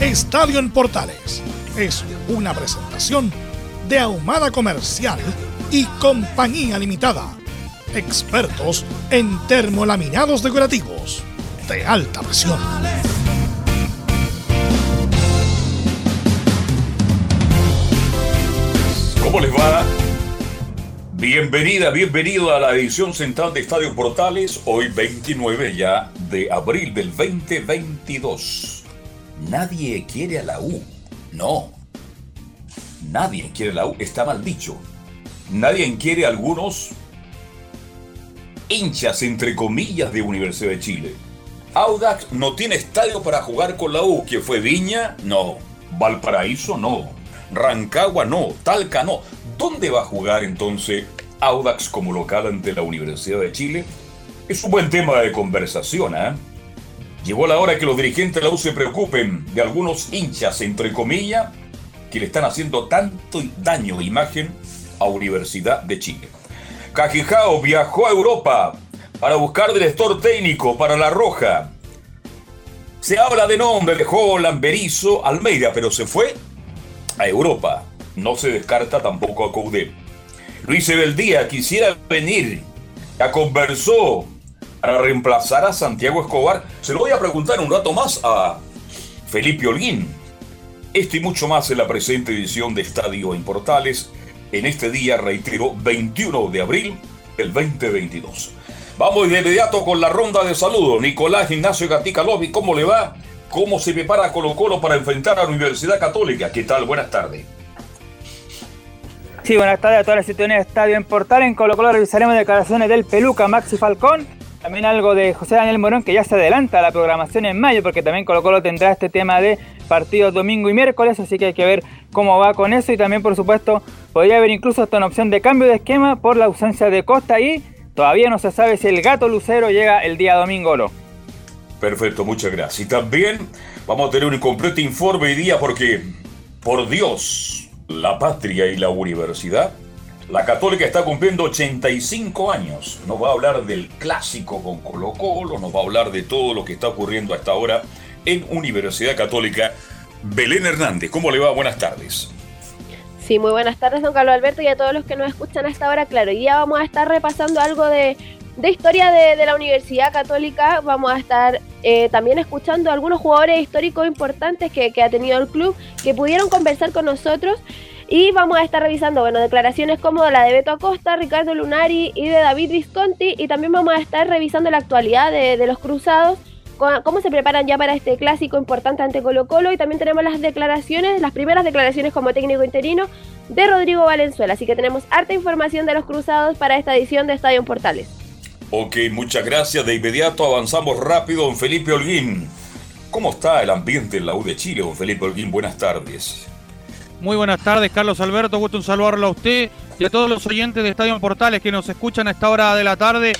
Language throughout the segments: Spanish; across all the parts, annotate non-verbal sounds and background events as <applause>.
Estadio en Portales es una presentación de Ahumada Comercial y Compañía Limitada. Expertos en termolaminados decorativos de alta presión. ¿Cómo les va? Bienvenida, bienvenido a la edición central de Estadio Portales, hoy 29 ya de abril del 2022. Nadie quiere a la U. No. Nadie quiere a la U. Está mal dicho. Nadie quiere a algunos hinchas, entre comillas, de Universidad de Chile. Audax no tiene estadio para jugar con la U. ¿Que fue Viña? No. Valparaíso? No. Rancagua? No. Talca? No. ¿Dónde va a jugar entonces Audax como local ante la Universidad de Chile? Es un buen tema de conversación, ¿eh? Llegó la hora que los dirigentes de la U se preocupen de algunos hinchas, entre comillas, que le están haciendo tanto daño de imagen a Universidad de Chile. Cajijao viajó a Europa para buscar director técnico para La Roja. Se habla de nombre de Holland, Berizzo, Almeida, pero se fue a Europa. No se descarta tampoco a Coudé. Luis Ebeldía quisiera venir. Ya conversó para reemplazar a Santiago Escobar. Se lo voy a preguntar un rato más a Felipe Holguín. Esto y mucho más en la presente edición de Estadio en Portales, en este día, reitero, 21 de abril del 2022. Vamos de inmediato con la ronda de saludos. Nicolás Ignacio Gatica Lobby, ¿cómo le va? ¿Cómo se prepara Colo Colo para enfrentar a la Universidad Católica? ¿Qué tal? Buenas tardes. Sí, buenas tardes a todas las situaciones de Estadio en Portal. En Colo Colo revisaremos declaraciones del Peluca Maxi Falcón también algo de José Daniel Morón que ya se adelanta la programación en mayo porque también Colo Colo tendrá este tema de partidos domingo y miércoles, así que hay que ver cómo va con eso y también por supuesto podría haber incluso hasta una opción de cambio de esquema por la ausencia de Costa y todavía no se sabe si el gato lucero llega el día domingo o no. Perfecto, muchas gracias. Y también vamos a tener un completo informe hoy día porque, por Dios, la patria y la universidad la Católica está cumpliendo 85 años. Nos va a hablar del clásico con Colo Colo, nos va a hablar de todo lo que está ocurriendo hasta ahora en Universidad Católica. Belén Hernández, ¿cómo le va? Buenas tardes. Sí, muy buenas tardes, don Carlos Alberto, y a todos los que nos escuchan hasta ahora. Claro, y ya vamos a estar repasando algo de, historia de, la Universidad Católica. Vamos a estar eh, también escuchando a algunos jugadores históricos importantes que, que ha tenido el club que pudieron conversar con nosotros. Y vamos a estar revisando, bueno, declaraciones como la de Beto Acosta, Ricardo Lunari y de David Visconti. Y también vamos a estar revisando la actualidad de, los cruzados, cómo se preparan ya para este clásico importante ante Colo Colo. Y también tenemos las declaraciones, las primeras declaraciones como técnico interino de Rodrigo Valenzuela. Así que tenemos harta información de los cruzados para esta edición de Estadio Portales. Ok, muchas gracias. De inmediato avanzamos rápido, don Felipe Holguín. ¿Cómo está el ambiente en la U de Chile, don Felipe Holguín? Buenas tardes. Muy buenas tardes, Carlos Alberto. Gusto en saludarlo a usted y a todos los oyentes de Estadio Portales que nos escuchan a esta hora de la tarde.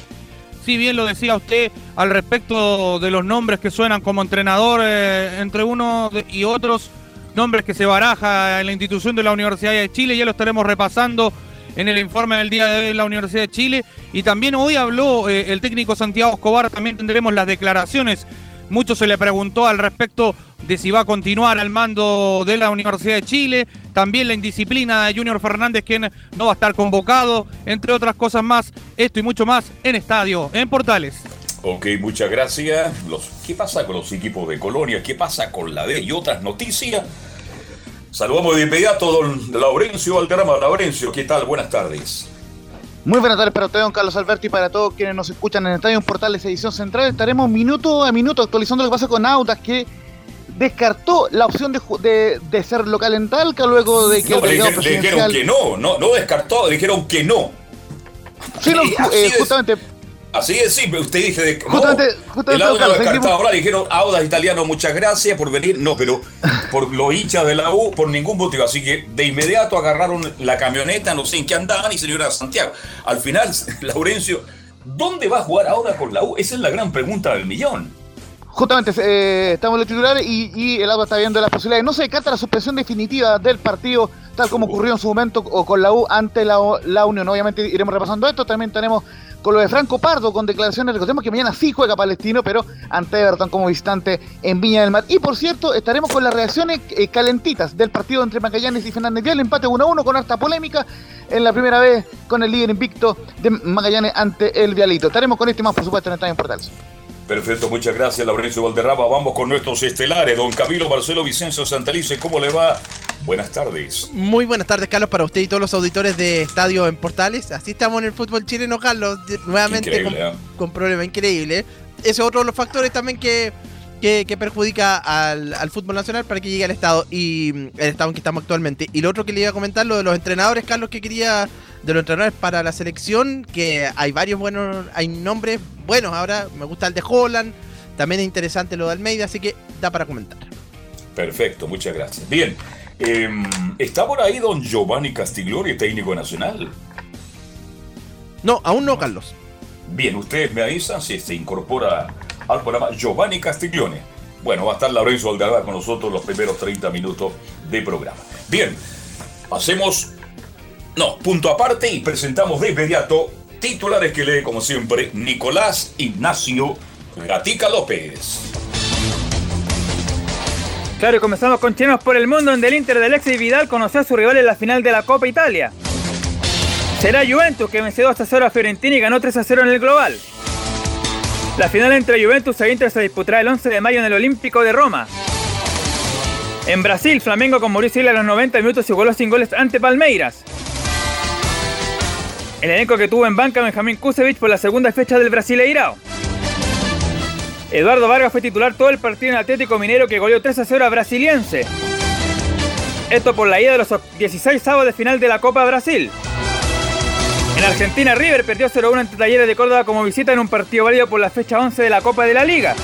Si bien lo decía usted al respecto de los nombres que suenan como entrenador eh, entre unos y otros, nombres que se baraja en la institución de la Universidad de Chile, ya lo estaremos repasando en el informe del día de hoy de la Universidad de Chile. Y también hoy habló eh, el técnico Santiago Escobar, también tendremos las declaraciones. Mucho se le preguntó al respecto de si va a continuar al mando de la Universidad de Chile, también la indisciplina de Junior Fernández, quien no va a estar convocado, entre otras cosas más, esto y mucho más en Estadio, en Portales. Ok, muchas gracias. ¿Qué pasa con los equipos de Colonia? ¿Qué pasa con la D y otras noticias? Saludamos de inmediato a don Laurencio Valderrama. Laurencio, ¿qué tal? Buenas tardes. Muy buenas tardes para usted, don Carlos Alberti, y para todos quienes nos escuchan en Estadio Portales Edición Central. Estaremos minuto a minuto actualizando lo que pasa con Autas, que descartó la opción de, de, ser local en Talca luego de que no, el dijeron que no, no, no descartó, dijeron que no. Sí, no, <laughs> eh, justamente. Así es, sí, usted dice de justamente, justamente el Auda descartado. Ahora dijeron Audas italiano, muchas gracias por venir. No, pero <laughs> por los hinchas de la U, por ningún motivo. Así que de inmediato agarraron la camioneta, no sé en qué andaban, y se a Santiago. Al final, <laughs> Laurencio, ¿dónde va a jugar ahora con la U? Esa es la gran pregunta del millón. Justamente eh, estamos en los titulares y, el AUDA está viendo las posibilidades. No se descarta la suspensión definitiva del partido, tal como ocurrió en su momento o con la U ante la, la Unión. Obviamente iremos repasando esto. También tenemos con lo de Franco Pardo, con declaraciones. Recordemos que mañana sí juega Palestino, pero ante Everton como visitante en Viña del Mar. Y por cierto, estaremos con las reacciones eh, calentitas del partido entre Magallanes y Fernández Vial. Empate 1 1 con harta polémica en la primera vez con el líder invicto de Magallanes ante el Vialito. Estaremos con este más, por supuesto, en Estadio Portales. Perfecto, muchas gracias, Laurencio Valderrama. Vamos con nuestros estelares. Don Camilo Marcelo Vicencio Santalice, ¿cómo le va? Buenas tardes. Muy buenas tardes, Carlos, para usted y todos los auditores de Estadio en Portales. Así estamos en el fútbol chileno, Carlos, nuevamente con, ¿eh? con problema increíble. Ese es otro de los factores también que, que, perjudica al, al, fútbol nacional para que llegue al estado y el estado en que estamos actualmente. Y lo otro que le iba a comentar, lo de los entrenadores, Carlos, que quería de los entrenadores para la selección, que hay varios buenos, hay nombres buenos. Ahora me gusta el de Holland, también es interesante lo de Almeida, así que da para comentar. Perfecto, muchas gracias. Bien, em, ¿está por ahí don Giovanni Castiglione, técnico nacional? No, aún no, Carlos. Bien, ustedes me avisan si se incorpora al programa Giovanni Castiglione. Bueno, va a estar Lorenzo Algarra con nosotros los primeros 30 minutos de programa. Bien, hacemos no, punto aparte y presentamos de inmediato titulares que lee como siempre Nicolás Ignacio Gatica López. Claro, y comenzamos con chinos por el mundo, donde el Inter de Alexis Vidal conoció a su rival en la final de la Copa Italia. Será Juventus que venció 2 a 0 a Fiorentina y ganó 3 a 0 en el global. La final entre Juventus e Inter se disputará el 11 de mayo en el Olímpico de Roma. En Brasil, Flamengo con Mauricio Isla a los 90 minutos igualó sin goles ante Palmeiras. El elenco que tuvo en banca Benjamín Kusevich por la segunda fecha del Brasileirao. Eduardo Vargas fue titular todo el partido en Atlético Minero que goleó 3 a 0 a Brasiliense. Esto por la ida de los 16 sábados de final de la Copa Brasil. En Argentina, River perdió 0-1 ante Talleres de Córdoba como visita en un partido válido por la fecha 11 de la Copa de la Liga.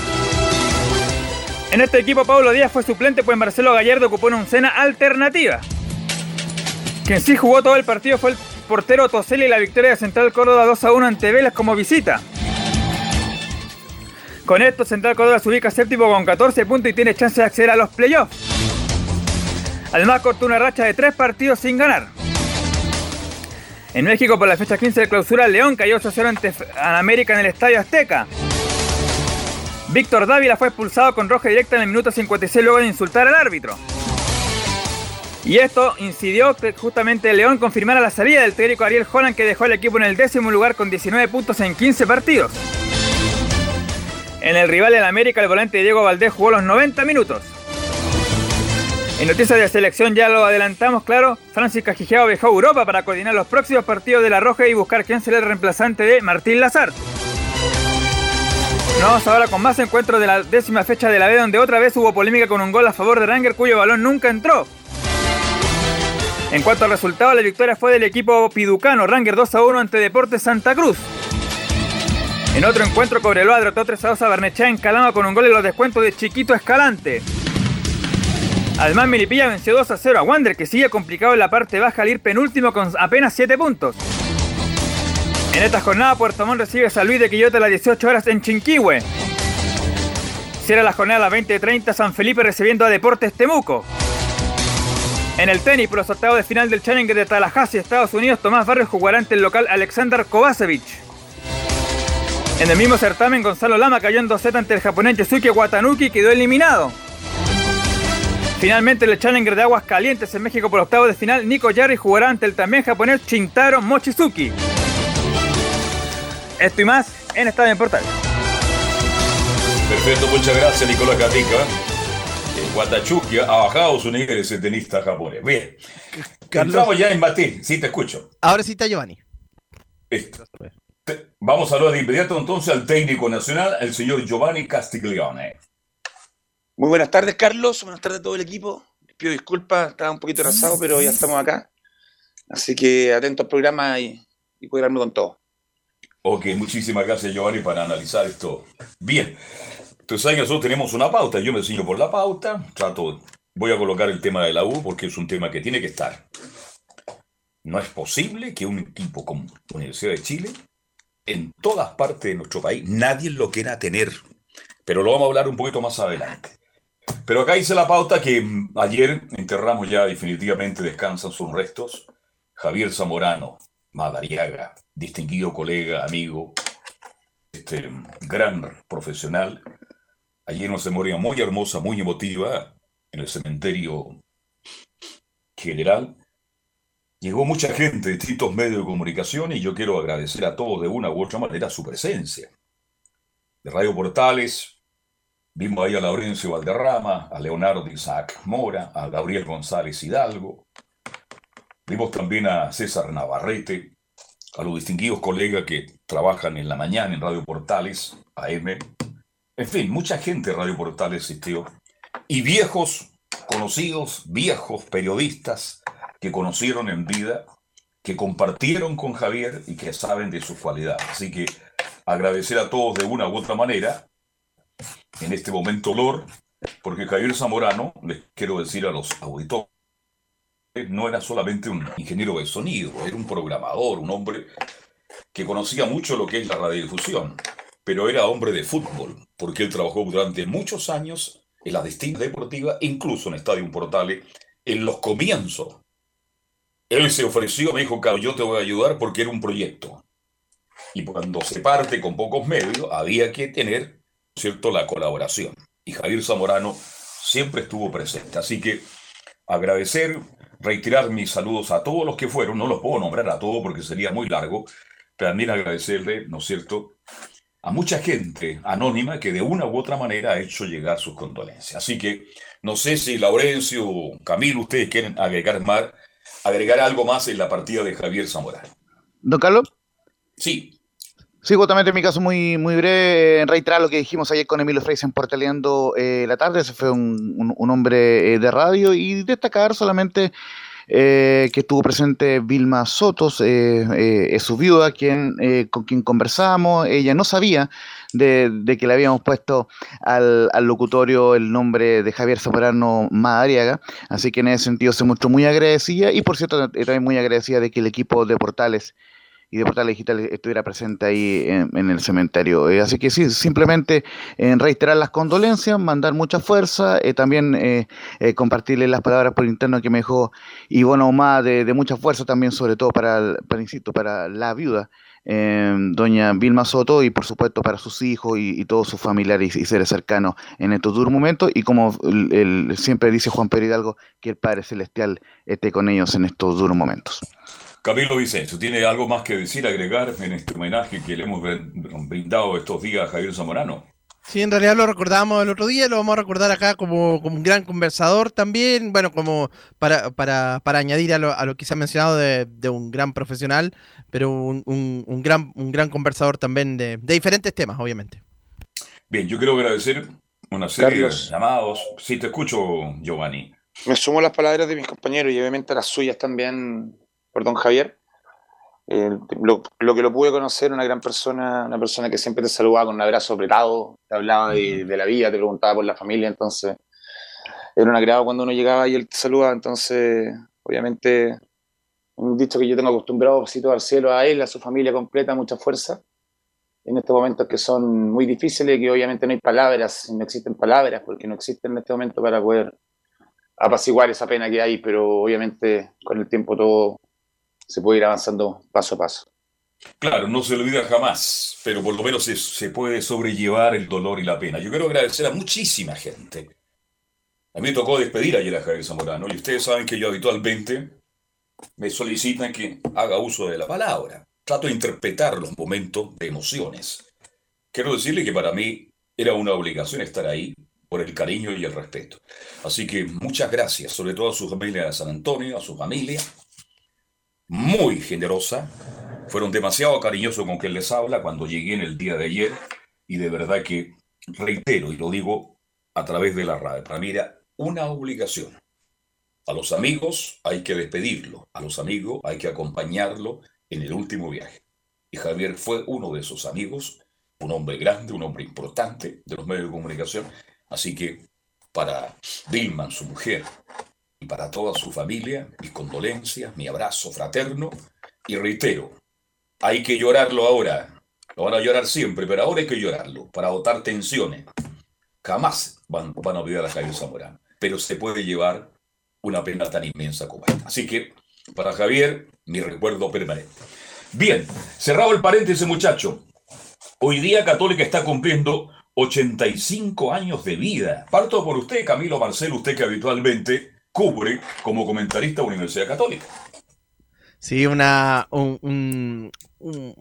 En este equipo, Pablo Díaz fue suplente, pues Marcelo Gallardo ocupó una cena alternativa. Quien sí jugó todo el partido fue el portero Toseli y la victoria de Central Córdoba 2 a 1 ante Vélez como visita. Con esto, Central Córdoba se ubica séptimo con 14 puntos y tiene chance de acceder a los playoffs. Además, cortó una racha de tres partidos sin ganar. En México, por la fecha 15 de clausura, León cayó 8 a 0 ante América en el Estadio Azteca. Víctor Dávila fue expulsado con roja directa en el minuto 56 luego de insultar al árbitro. Y esto incidió que justamente León confirmara la salida del técnico Ariel Holland que dejó al equipo en el décimo lugar con 19 puntos en 15 partidos. En el rival en América, el volante Diego Valdés jugó los 90 minutos. En noticias de selección ya lo adelantamos, claro, Francis Cajijeao viajó a Europa para coordinar los próximos partidos de La Roja y buscar quién será el reemplazante de Martín Lazar. Nos vamos ahora con más encuentros de la décima fecha de la B donde otra vez hubo polémica con un gol a favor de Ranger cuyo balón nunca entró. En cuanto al resultado, la victoria fue del equipo piducano, Ranger 2 a 1 ante Deportes Santa Cruz. En otro encuentro, Cobreloa derrotó 3 a 2 a Barnechea en Calama con un gol en los descuentos de Chiquito Escalante. Además, Milipilla venció 2 a 0 a Wander, que sigue complicado en la parte baja al ir penúltimo con apenas 7 puntos. En esta jornada, Puerto Montt recibe a San Luis de Quillota a las 18 horas en Chinquihue. Cierra la jornada a las 20.30 San Felipe recibiendo a Deportes Temuco. En el tenis, por los octavos de final del Challenger de Tallahassee, Estados Unidos, Tomás Barrios jugará ante el local Alexander Kovacevic. En el mismo certamen, Gonzalo Lama cayó en 2 ante el japonés Yasuki Watanuki y quedó eliminado. Finalmente, el Challenger de Aguas Calientes en México por octavos de final, Nico Yarri jugará ante el también japonés Shintaro Mochizuki. Esto y más en Estadio en Portal. Perfecto, muchas gracias Nicolás Gatica. Guatachuki ha bajado su nivel ese tenista japonés. Bien. Entramos ya en Mati. Sí, te escucho. Ahora sí está Giovanni. Vamos a hablar de inmediato entonces al técnico nacional, el señor Giovanni Castiglione. Muy buenas tardes, Carlos. Buenas tardes a todo el equipo. Pido disculpas, estaba un poquito atrasado, pero ya estamos acá. Así que atento al programa y, y cuidarme con todo. Ok, muchísimas gracias, Giovanni, para analizar esto. Bien. Entonces, ahí nosotros tenemos una pauta. Yo me sigo por la pauta. Trato, voy a colocar el tema de la U porque es un tema que tiene que estar. No es posible que un equipo como la Universidad de Chile, en todas partes de nuestro país, nadie lo quiera tener. Pero lo vamos a hablar un poquito más adelante. Pero acá hice la pauta que mm, ayer enterramos ya definitivamente, descansan sus restos. Javier Zamorano, Madariaga, distinguido colega, amigo, este, gran profesional. Ayer una memoria muy hermosa, muy emotiva, en el cementerio general. Llegó mucha gente de distintos medios de comunicación y yo quiero agradecer a todos de una u otra manera su presencia. De Radio Portales, vimos ahí a Laurencio Valderrama, a Leonardo Isaac Mora, a Gabriel González Hidalgo. Vimos también a César Navarrete, a los distinguidos colegas que trabajan en la mañana en Radio Portales, AM. En fin, mucha gente en Radio Portales existió. Y viejos conocidos, viejos periodistas, que conocieron en vida, que compartieron con Javier y que saben de sus cualidades. Así que agradecer a todos de una u otra manera en este momento olor, porque Javier Zamorano, les quiero decir a los auditores, no era solamente un ingeniero de sonido, era un programador, un hombre que conocía mucho lo que es la radiodifusión, pero era hombre de fútbol, porque él trabajó durante muchos años en las distintas deportivas, incluso en Estadio Portales, en los comienzos él se ofreció, me dijo, claro, yo te voy a ayudar porque era un proyecto. Y cuando se parte con pocos medios, había que tener, ¿cierto?, la colaboración. Y Javier Zamorano siempre estuvo presente. Así que agradecer, reiterar mis saludos a todos los que fueron, no los puedo nombrar a todos porque sería muy largo, también agradecerle, ¿no es cierto?, a mucha gente anónima que de una u otra manera ha hecho llegar sus condolencias. Así que no sé si Laurencio, Camilo, ustedes quieren agregar más agregar algo más en la partida de Javier Zamora. Don Carlos. Sí. Sí, justamente en mi caso muy, muy breve, en reiterar lo que dijimos ayer con Emilio Freisen Portaleando eh, la tarde, ese fue un, hombre eh, de radio y destacar solamente eh, que estuvo presente Vilma Sotos, es su viuda, quien, con quien conversamos, ella no sabía de, que le habíamos puesto al, locutorio el nombre de Javier Zamorano Madariaga, así que en ese sentido se mostró muy agradecida y por cierto también muy agradecida de que el equipo de Portales y de Portales Digitales estuviera presente ahí en, el cementerio. Eh, así que sí, simplemente en reiterar las condolencias, mandar mucha fuerza, eh, también eh, compartirle las palabras por interno que me dejó Ivona Omar de, de mucha fuerza también, sobre todo para, para, insisto, para la viuda doña Vilma Soto y por supuesto para sus hijos y, todos sus familiares y, seres cercanos en estos duros momentos y como siempre dice Juan Pedro Hidalgo, que el Padre Celestial esté con ellos en estos duros momentos. Camilo Vicencio, ¿tiene algo más que decir, agregar en este homenaje que le hemos brindado estos días a Javier Zamorano? Sí, en realidad lo recordábamos el otro día, lo vamos a recordar acá como, como un gran conversador también, bueno, como para, para, para añadir a lo, a lo, que se ha mencionado de, de un gran profesional, pero un, un, gran, un gran conversador también de, de, diferentes temas, obviamente. Bien, yo quiero agradecer una serie de llamados. Sí, te escucho, Giovanni. Me sumo las palabras de mis compañeros y obviamente las suyas también por don Javier. Eh, lo, que lo pude conocer, una gran persona, una persona que siempre te saludaba con un abrazo apretado, te hablaba de, la vida, te preguntaba por la familia, entonces era un agrado cuando uno llegaba y él te saludaba, entonces obviamente un dicho que yo tengo acostumbrado, besito al cielo a él, a su familia completa, mucha fuerza en estos momentos que son muy difíciles, que obviamente no hay palabras, no existen palabras, porque no existen en este momento para poder apaciguar esa pena que hay, pero obviamente con el tiempo todo se puede ir avanzando paso a paso. Claro, no se olvida jamás, pero por lo menos se, puede sobrellevar el dolor y la pena. Yo quiero agradecer a muchísima gente. A mí me tocó despedir ayer a Javier Zamorano y ustedes saben que yo habitualmente me solicitan que haga uso de la palabra. Trato de interpretar los momentos de emociones. Quiero decirle que para mí Era una obligación estar ahí por el cariño y el respeto. Así que muchas gracias, sobre todo a su familia de San Antonio, a su familia, muy generosa. Fueron demasiado cariñosos con quien les habla cuando llegué en el día de ayer y de verdad que reitero y lo digo a través de la radio, para mí era una obligación. A los amigos hay que despedirlo, a los amigos hay que acompañarlo en el último viaje. Y Javier fue uno de esos amigos, un hombre grande, un hombre importante de los medios de comunicación. Así que para Dilman, su mujer, para toda su familia, mis condolencias, mi abrazo fraterno. Y reitero, hay que llorarlo ahora. Lo van a llorar siempre, pero ahora hay que llorarlo para botar tensiones. Jamás van, van a olvidar a Javier Zamorano, pero se puede llevar una pena tan inmensa como esta. Así que, para Javier, mi recuerdo permanente. Bien, cerrado el paréntesis, muchacho. Hoy día Católica está cumpliendo 85 años de vida. Parto por usted, Camilo Marcelo, usted que habitualmente cubre como comentarista Universidad Católica. Sí, una, un,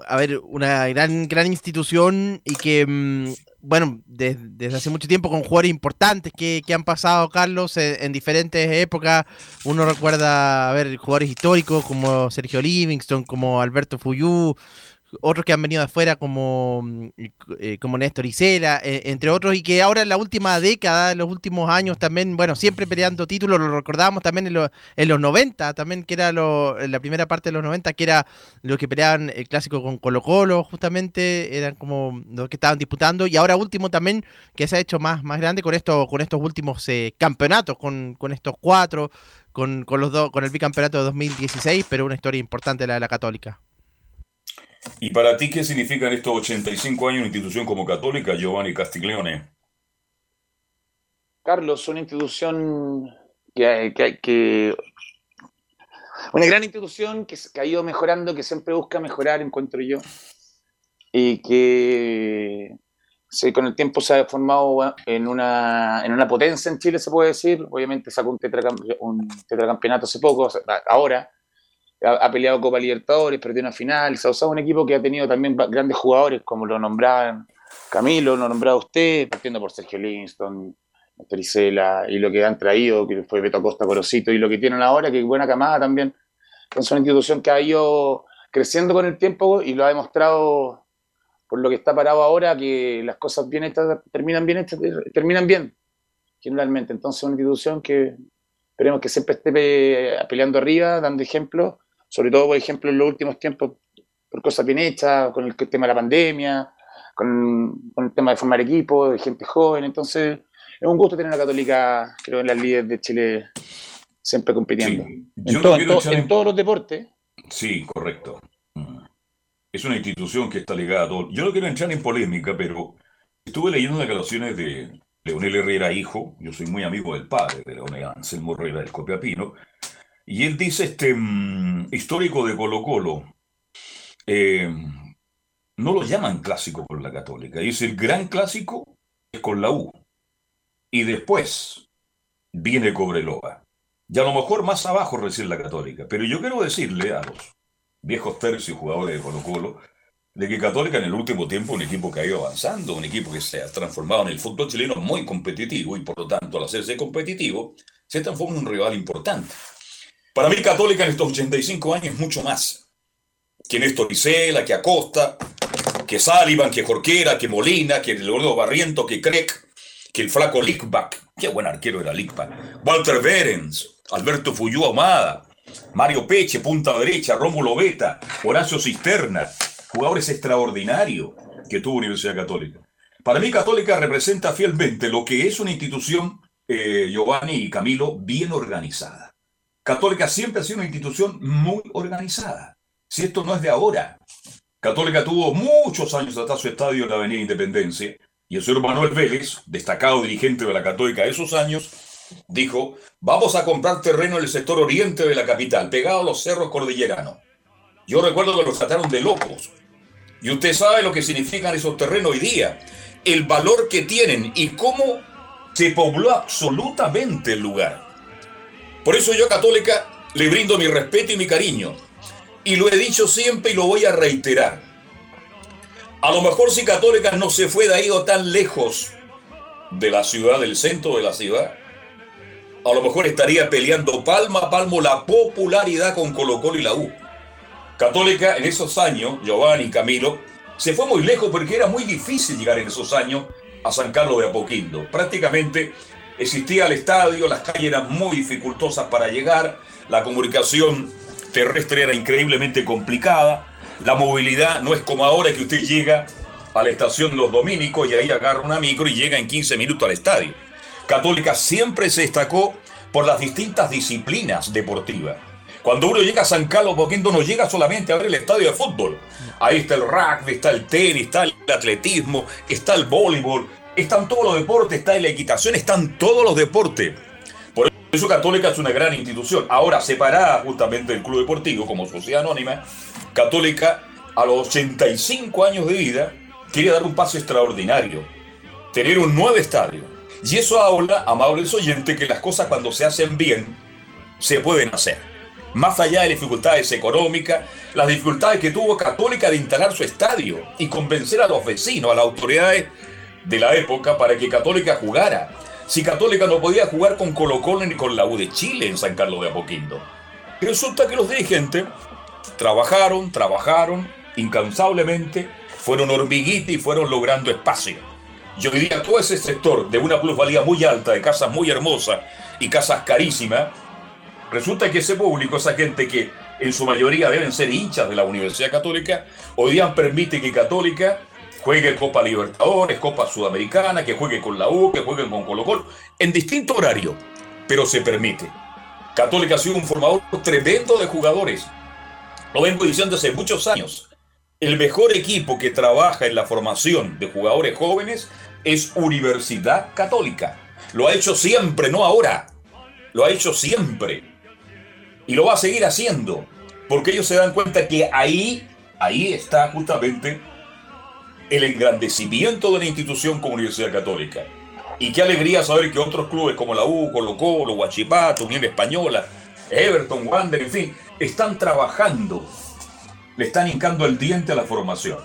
a ver, una gran, gran institución y que, mm, bueno, desde hace mucho tiempo con jugadores importantes que, han pasado, Carlos, en, diferentes épocas. Uno recuerda, a ver, jugadores históricos como Sergio Livingston, como Alberto Fuyú, otros que han venido de afuera como, mm, eh, como Néstor Isela, eh, entre otros, y que ahora en la última década, en los últimos años también, bueno, siempre peleando títulos, lo recordamos también en, en los 90, también que era lo, la primera parte de los 90, que era los que peleaban el clásico con Colo Colo, justamente, eran como los que estaban disputando, y ahora último también, que se ha hecho más, más grande con, esto, con estos últimos eh, campeonatos, con, con estos cuatro, con, con los dos, con el bicampeonato de 2016, pero una historia importante la de la Católica. ¿Y para ti qué significan estos 85 años una institución como católica, Giovanni Castiglione? Carlos, una institución que, que, una gran institución que, ha ido mejorando, que siempre busca mejorar, encuentro yo, y que con el tiempo se ha formado en una, en una potencia en Chile, se puede decir. Obviamente sacó un, un tetracampeonato hace poco, ahora, ha, peleado Copa Libertadores, perdió una final. Ha usado un equipo que ha tenido también grandes jugadores, como lo nombraban Camilo, lo nombraba usted, partiendo por Sergio Livingston, Tericela, y lo que han traído, que fue Beto Costa Corosito, y lo que tienen ahora, que es buena camada también. Es una institución que ha ido creciendo con el tiempo y lo ha demostrado por lo que está parado ahora, que las cosas bien hechas terminan bien hechas, terminan bien, generalmente. Entonces, una institución que esperemos que siempre esté peleando arriba, dando ejemplo sobre todo, por ejemplo, en los últimos tiempos, por cosas bien hechas, con el tema de la pandemia, con, el tema de formar equipo, de gente joven. Entonces, es un gusto tener a Católica, creo, en las líderes de Chile siempre compitiendo. En, todos los deportes. Sí, correcto. Mm. Es una institución que está ligada a todo. Yo no quiero entrar en polémica, pero estuve leyendo declaraciones de Leonel Herrera, hijo. Yo soy muy amigo del padre de Leonel Anselmo Herrera del Copiapino y él dice, este mm, histórico de Colo Colo, eh, no lo llaman clásico con la católica. Dice, el gran clásico es con la U. Y después viene Cobreloa. Y a lo mejor más abajo recién la católica. Pero yo quiero decirle a los viejos tercios jugadores de Colo Colo, de que Católica en el último tiempo un equipo que ha ido avanzando, un equipo que se ha transformado en el fútbol chileno muy competitivo y por lo tanto al hacerse competitivo se transforma en un rival importante. Para mí Católica en estos 85 años es mucho más. Que Néstor Isela, que Acosta, que Sullivan, que Jorquera, que Molina, que el gordo Barriento, que Craig, que el flaco Lickback. Qué buen arquero era Lickback. Walter Berens, Alberto Fuyú Amada, Mario Peche, punta derecha, Rómulo Beta, Horacio Cisterna. Jugadores extraordinarios que tuvo Universidad Católica. Para mí Católica representa fielmente lo que es una institución, eh, Giovanni y Camilo, bien organizada. Católica siempre ha sido una institución muy organizada. Si esto no es de ahora. Católica tuvo muchos años hasta su estadio en la Avenida Independencia y el señor Manuel Vélez, destacado dirigente de la Católica de esos años, dijo, vamos a comprar terreno en el sector oriente de la capital, pegado a los cerros cordilleranos. Yo recuerdo que los trataron de locos. Y usted sabe lo que significan esos terrenos hoy día, el valor que tienen y cómo se pobló absolutamente el lugar. Por eso yo, católica, le brindo mi respeto y mi cariño. Y lo he dicho siempre y lo voy a reiterar. A lo mejor si Católica no se fue de ahí tan lejos de la ciudad, del centro de la ciudad, a lo mejor estaría peleando palma a palmo la popularidad con Colo Colo y la U. Católica en esos años, Giovanni Camilo, se fue muy lejos porque era muy difícil llegar en esos años a San Carlos de Apoquindo. Prácticamente existía el estadio, las calles eran muy dificultosas para llegar, la comunicación terrestre era increíblemente complicada, la movilidad no es como ahora que usted llega a la estación Los Dominicos y ahí agarra una micro y llega en 15 minutos al estadio. Católica siempre se destacó por las distintas disciplinas deportivas. Cuando uno llega a San Carlos Boquendo no llega solamente a ver el estadio de fútbol. Ahí está el rugby, está el tenis, está el atletismo, está el voleibol, están todos los deportes, está la equitación, están todos los deportes. Por eso Católica es una gran institución. Ahora, separada justamente del Club Deportivo como sociedad anónima, Católica a los 85 años de vida quiere dar un paso extraordinario. Tener un nuevo estadio. Y eso habla, amables oyentes, que las cosas cuando se hacen bien, se pueden hacer más allá de dificultades económicas, las dificultades que tuvo Católica de instalar su estadio y convencer a los vecinos, a las autoridades de la época para que Católica jugara. Si Católica no podía jugar con Colo Colo ni con la U de Chile en San Carlos de Apoquindo. Resulta que los dirigentes trabajaron, trabajaron incansablemente, fueron hormiguitas y fueron logrando espacio. Yo diría todo ese sector de una plusvalía muy alta, de casas muy hermosas y casas carísimas, Resulta que ese público, esa gente que en su mayoría deben ser hinchas de la Universidad Católica, hoy día permite que Católica juegue Copa Libertadores, Copa Sudamericana, que juegue con la U, que juegue con Colo Colo, en distinto horario, pero se permite. Católica ha sido un formador tremendo de jugadores. Lo vengo diciendo hace muchos años. El mejor equipo que trabaja en la formación de jugadores jóvenes es Universidad Católica. Lo ha hecho siempre, no ahora. Lo ha hecho siempre. Y lo va a seguir haciendo, porque ellos se dan cuenta que ahí, ahí está justamente el engrandecimiento de la institución como Universidad Católica. Y qué alegría saber que otros clubes como la U, Colo Colo, Huachipato, Unión Española, Everton, Wander, en fin, están trabajando, le están hincando el diente a la formación.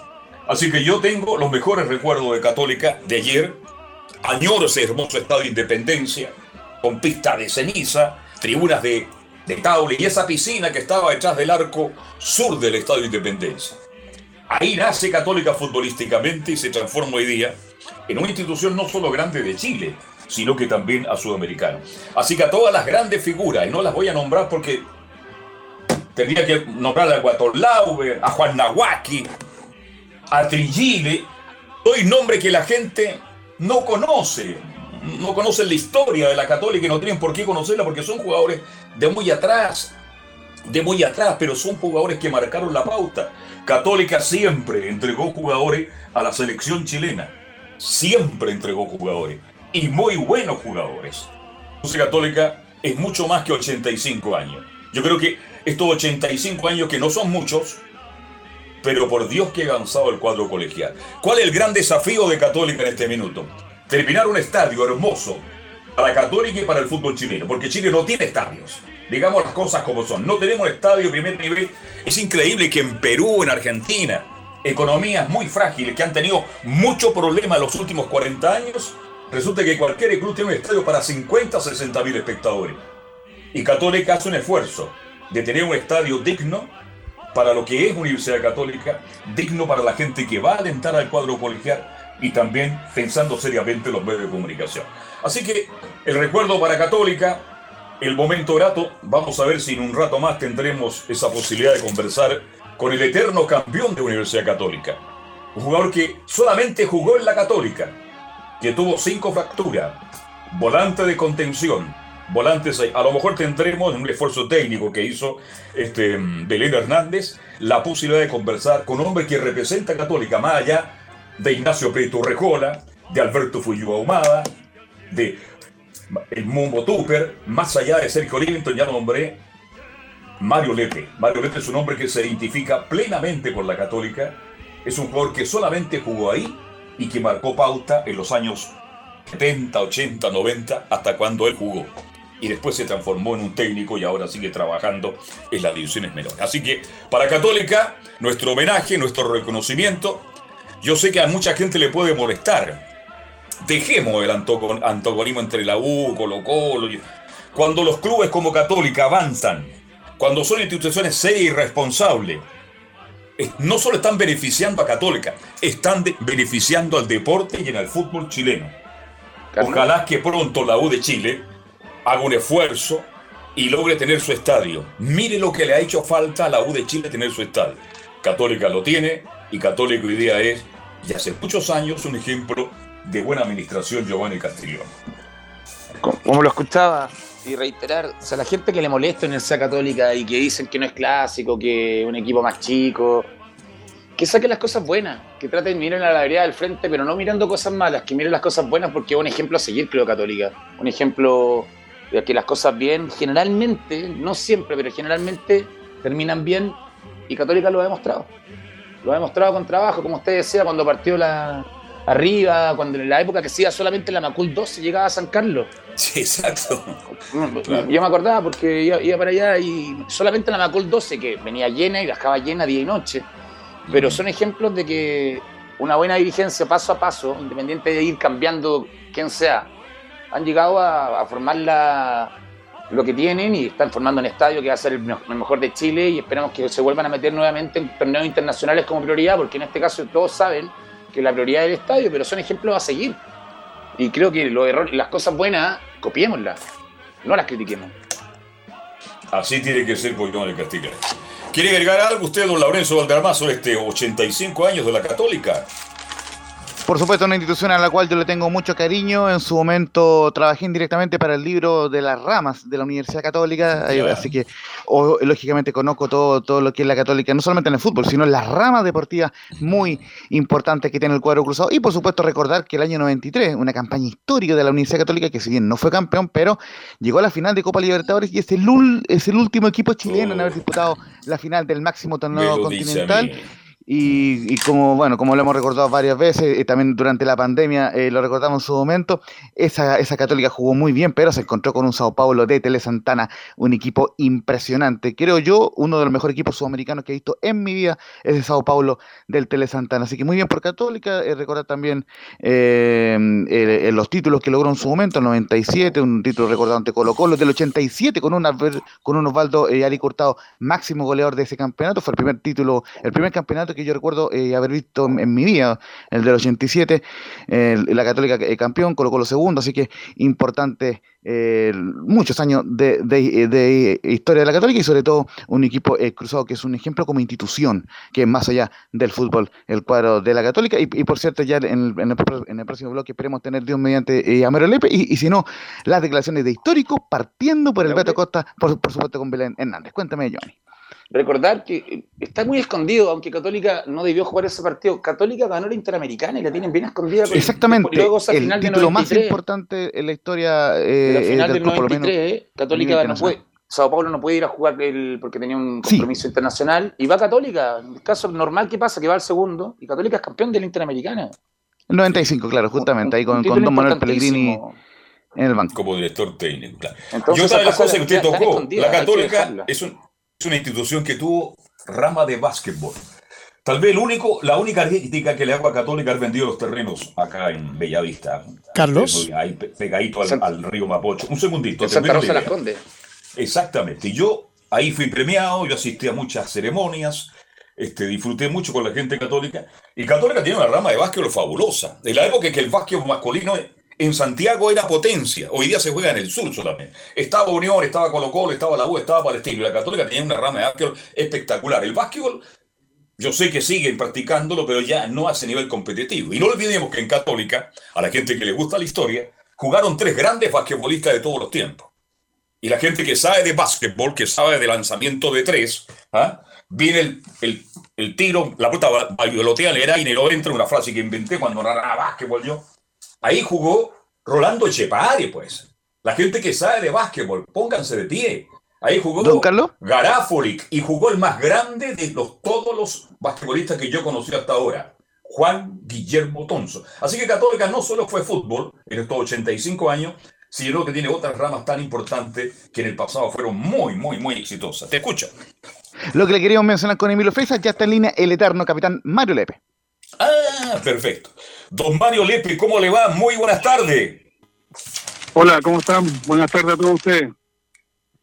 Así que yo tengo los mejores recuerdos de Católica de ayer. Añoro ese hermoso estado de independencia, con pista de ceniza, tribunas de de Taule y esa piscina que estaba detrás del arco sur del Estadio Independencia. Ahí nace Católica futbolísticamente y se transforma hoy día en una institución no solo grande de Chile, sino que también a sudamericano. Así que a todas las grandes figuras, y no las voy a nombrar porque tendría que nombrar a Guatolauber, a Juan Nahuaki, a Trigile, doy nombre que la gente no conoce, no conocen la historia de la Católica y no tienen por qué conocerla porque son jugadores de muy atrás, de muy atrás, pero son jugadores que marcaron la pauta. Católica siempre entregó jugadores a la selección chilena. Siempre entregó jugadores. Y muy buenos jugadores. Entonces Católica es mucho más que 85 años. Yo creo que estos 85 años que no son muchos, pero por Dios que ha avanzado el cuadro colegial. ¿Cuál es el gran desafío de Católica en este minuto? Terminar un estadio hermoso, para Católica y para el fútbol chileno, porque Chile no tiene estadios. Digamos las cosas como son. No tenemos estadio primer nivel. Es increíble que en Perú, en Argentina, economías muy frágiles que han tenido mucho problema en los últimos 40 años, resulta que cualquier club tiene un estadio para 50 o 60 mil espectadores. Y Católica hace un esfuerzo de tener un estadio digno para lo que es Universidad Católica, digno para la gente que va a alentar al cuadro colegial y también pensando seriamente los medios de comunicación. Así que el recuerdo para Católica, el momento grato, vamos a ver si en un rato más tendremos esa posibilidad de conversar con el eterno campeón de Universidad Católica. Un jugador que solamente jugó en la Católica, que tuvo cinco fracturas, volante de contención, volantes, a lo mejor tendremos en un esfuerzo técnico que hizo este, Belén Hernández la posibilidad de conversar con un hombre que representa a Católica, más allá de Ignacio Prieto Rejola, de Alberto Fuyú Ahumada, de el Mumbo Tupper, más allá de Sergio Livington, ya nombré Mario Lepe. Mario Lepe es un hombre que se identifica plenamente con la Católica. Es un jugador que solamente jugó ahí y que marcó pauta en los años 70, 80, 90, hasta cuando él jugó. Y después se transformó en un técnico y ahora sigue trabajando en las divisiones menores. Así que para Católica, nuestro homenaje, nuestro reconocimiento Yo sé que a mucha gente le puede molestar. Dejemos el antagonismo entre la U, Colo Colo. Cuando los clubes como Católica avanzan, cuando son instituciones serias y responsables, no solo están beneficiando a Católica, están beneficiando al deporte y en el fútbol chileno. Ojalá que pronto la U de Chile haga un esfuerzo y logre tener su estadio. Mire lo que le ha hecho falta a la U de Chile tener su estadio. Católica lo tiene y Católica hoy día es, ya hace muchos años, un ejemplo de buena administración Giovanni Castiglione. Como lo escuchaba, y reiterar, o sea, la gente que le molesta en el SEA Católica y que dicen que no es clásico, que un equipo más chico, que saquen las cosas buenas, que traten, miren a la vereda del frente, pero no mirando cosas malas, que miren las cosas buenas porque es un ejemplo a seguir, creo, Católica. Un ejemplo de que las cosas bien, generalmente, no siempre, pero generalmente terminan bien y Católica lo ha demostrado. Lo ha demostrado con trabajo, como usted decía, cuando partió la, arriba, cuando en la época que se iba solamente la Macul 12 llegaba a San Carlos. Sí, exacto. Yo me acordaba porque iba, para allá y solamente la Macul 12, que venía llena y bajaba llena día y noche. Pero son ejemplos de que una buena dirigencia paso a paso, independiente de ir cambiando quién sea, han llegado a, formar la, lo que tienen y están formando un estadio que va a ser el mejor de Chile y esperamos que se vuelvan a meter nuevamente en torneos internacionales como prioridad, porque en este caso todos saben que la prioridad del estadio, pero son ejemplos a seguir. Y creo que las cosas buenas, copiémoslas, no las critiquemos. Así tiene que ser porque no le castigan. ¿Quiere agregar algo usted, don Lorenzo Valderrama, sobre este 85 años de la Católica? Por supuesto, una institución a la cual yo le tengo mucho cariño. En su momento trabajé indirectamente para el libro de las ramas de la Universidad Católica, así que lógicamente conozco todo, todo lo que es la Católica, no solamente en el fútbol, sino en las ramas deportivas muy importantes que tiene el cuadro cruzado. Y por supuesto recordar que el año 93, una campaña histórica de la Universidad Católica, que si bien no fue campeón, pero llegó a la final de Copa Libertadores y es el, es el último equipo chileno en haber disputado la final del máximo torneo continental. Y, como bueno, como lo hemos recordado varias veces, y también durante la pandemia eh, lo recordamos en su momento, esa, esa católica jugó muy bien, pero se encontró con un Sao Paulo de Tele Santana, un equipo impresionante. Creo yo, uno de los mejores equipos sudamericanos que he visto en mi vida es el Sao Paulo del Tele Santana. Así que muy bien por Católica, eh, recordar también eh, los títulos que logró en su momento, el 97, un título recordado ante Colo Colo, del 87 con, una, con un Osvaldo Ari Cortado, máximo goleador de ese campeonato, fue el primer título, el primer campeonato que yo recuerdo eh, haber visto en, mi vida, el del 87, la Católica eh, campeón, colocó lo segundo, así que importante eh, muchos años de, historia de la Católica y sobre todo un equipo cruzado que es un ejemplo como institución, que es más allá del fútbol, el cuadro de la Católica. Y, por cierto, ya en el, próximo bloque esperemos tener Dios mediante a Mario Lepe y, si no, las declaraciones de histórico partiendo por el Beto Costa, por, por supuesto con Belén Hernández. Cuéntame, Johnny recordar que está muy escondido, aunque Católica no debió jugar ese partido. Católica ganó la Interamericana y la tienen bien escondida. Exactamente, el, título más importante en la historia eh, la final del, 93, eh, Católica no puede, Sao Paulo no puede ir a jugar el, porque tenía un compromiso internacional y va Católica. En el caso normal que pasa, que va al segundo y Católica es campeón de la Interamericana. El 95, claro, justamente, ahí con, Don Manuel Pellegrini en el banco. Como director técnico, claro. y otra de las cosas que usted tocó, la Católica es un, es una institución que tuvo rama de básquetbol. Tal vez el único, la única crítica que le hago a Católica es vendido los terrenos acá en Bellavista. Carlos. Ahí pegadito al, río Mapocho. Un segundito. Santa Rosa las Exactamente. Y yo ahí fui premiado, yo asistí a muchas ceremonias, este, disfruté mucho con la gente católica. Y Católica tiene una rama de básquetbol fabulosa. De la época en que el básquetbol masculino en Santiago era potencia. Hoy día se juega en el sur solamente. Estaba Unión, estaba Colo Colo, estaba la U, estaba Palestino. La Católica tenía una rama de básquetbol espectacular. El básquetbol, yo sé que siguen practicándolo, pero ya no ese nivel competitivo. Y no olvidemos que en Católica, a la gente que le gusta la historia, jugaron tres grandes basquetbolistas de todos los tiempos. Y la gente que sabe de básquetbol, que sabe de lanzamiento de tres, ¿ah? viene el, tiro, la puta bailotea el aire y no entra una frase que inventé cuando narraba básquetbol yo Ahí jugó Rolando Echepare, pues. La gente que sabe de básquetbol, pónganse de pie. Ahí jugó ¿Don Carlos? Garafolic y jugó el más grande de los, todos los basquetbolistas que yo conocí hasta ahora, Juan Guillermo Tonso. Así que Católica no solo fue fútbol en estos 85 años, sino que tiene otras ramas tan importantes que en el pasado fueron muy, muy, muy exitosas. Te escucho. Lo que le queríamos mencionar con Emilio Fresa, ya está en línea el eterno capitán Mario Lepe. Ah, perfecto. Don Mario Lepe, ¿cómo le va? Muy buenas tardes. Hola, ¿cómo están? Buenas tardes a todos ustedes.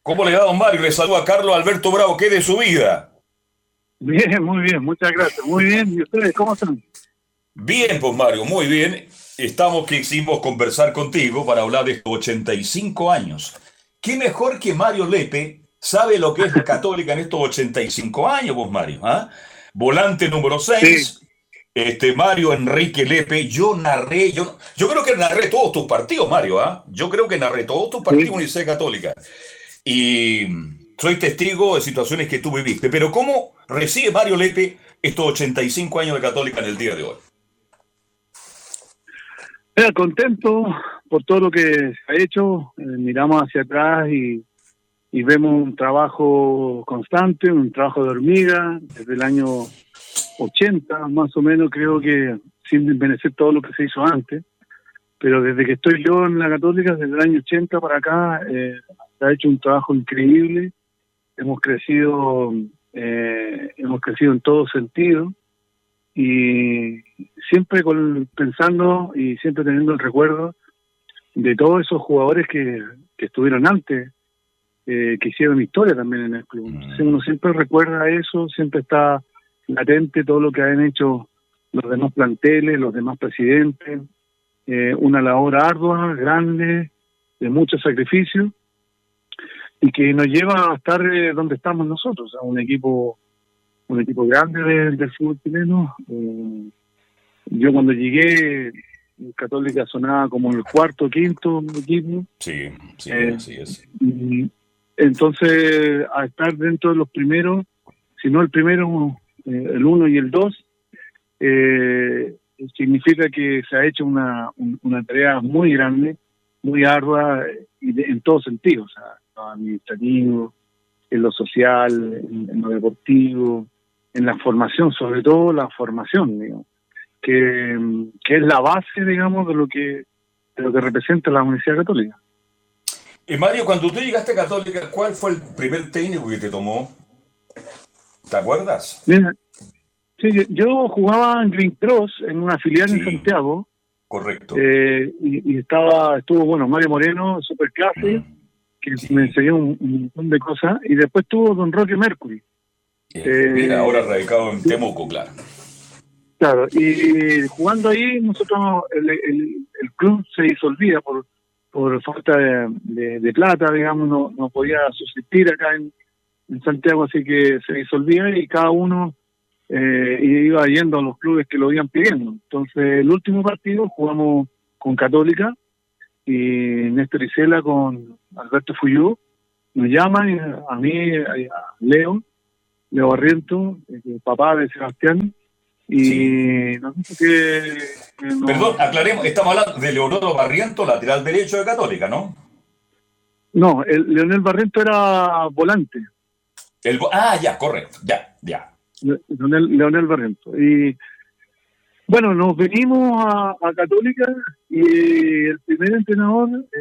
¿Cómo le va, don Mario? Le saluda a Carlos Alberto Bravo. ¿Qué de su vida? Bien, muy bien, muchas gracias. Muy bien, ¿y ustedes cómo están? Bien, pues Mario, muy bien. Estamos que hicimos conversar contigo para hablar de estos 85 años. ¿Qué mejor que Mario Lepe sabe lo que es la católica en estos 85 años, vos, Mario? ¿ah? Volante número 6, este, Mario Enrique Lepe, yo narré, yo, yo creo que narré todos tus partidos, Mario, ¿ah? Yo creo que narré todos tus partidos en Universidad Católica. Y soy testigo de situaciones que tú viviste. Pero ¿cómo recibe Mario Lepe estos 85 años de Católica en el día de hoy? Mira, contento por todo lo que se ha hecho. Eh, miramos hacia atrás y, y, vemos un trabajo constante, un trabajo de hormiga desde el año 80, más o menos, creo que sin desmerecer todo lo que se hizo antes. Pero desde que estoy yo en la Católica, desde el año 80 para acá, eh, se ha hecho un trabajo increíble. Hemos crecido, eh, hemos crecido en todo sentido y siempre con, pensando y siempre teniendo el recuerdo de todos esos jugadores que, que estuvieron antes, eh, que hicieron historia también en el club. Mm. uno siempre recuerda eso, siempre está latente todo lo que han hecho los demás planteles, los demás presidentes, eh, una labor ardua, grande, de mucho sacrificio, y que nos lleva a estar eh, donde estamos nosotros, a un equipo un equipo grande del fútbol chileno. Eh, yo cuando llegué, Católica sonaba como el cuarto, quinto equipo. Sí, sí, eh, sí es. entonces, a estar dentro de los primeros, si no el primero, el uno y el dos, significa que se ha hecho una, una tarea muy grande, muy ardua y en todos sentidos, o lo administrativo, en lo social, en lo deportivo, en la formación, sobre todo la formación, digamos, que, es la base, digamos, de lo que de lo que representa la Universidad Católica. Y Mario, cuando tú llegaste a Católica, ¿cuál fue el primer técnico que te tomó? ¿Te acuerdas? sí, yo jugaba en Green Cross, en una filial en Santiago. Correcto. Eh, y, estaba, estuvo, bueno, Mario Moreno, super clase, mm, que me enseñó un, un, montón de cosas, y después estuvo Don Roque Mercury, eh, ahora radicado en Temuco, claro. Claro, y jugando ahí, nosotros, el, el, club se disolvía por, por falta de, plata, digamos, no, no podía subsistir acá en, Santiago, así que se disolvía y cada uno eh, iba yendo a los clubes que lo iban pidiendo. Entonces, el último partido jugamos con Católica y Néstor Isela con Alberto Fuyú. Nos llaman, a mí, a Leo, de Barriento, el papá de Sebastián, y no sé qué... Perdón, aclaremos, estamos hablando de Leonardo Barriento, lateral derecho de Católica, ¿no? No, el Leonel Barriento era volante. El, ah, ya, correcto, ya, ya. Leonel, Leonel Barriento. Y bueno, nos venimos a, Católica y el primer entrenador, eh,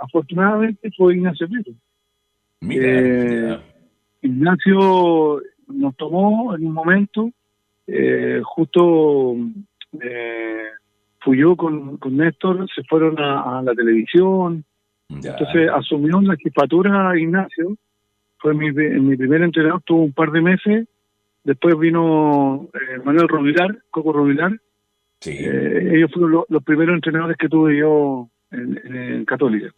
afortunadamente, fue Ignacio Prieto. Mira, eh, Ignacio nos tomó en un momento, eh, justo eh, fui yo con, con Néstor, se fueron a, la televisión, entonces asumió la jefatura Ignacio, fue mi, mi primer entrenador, tuvo un par de meses, después vino eh, Manuel Robilar, Coco Robilar, ellos fueron los primeros entrenadores que tuve yo en, en, Católica.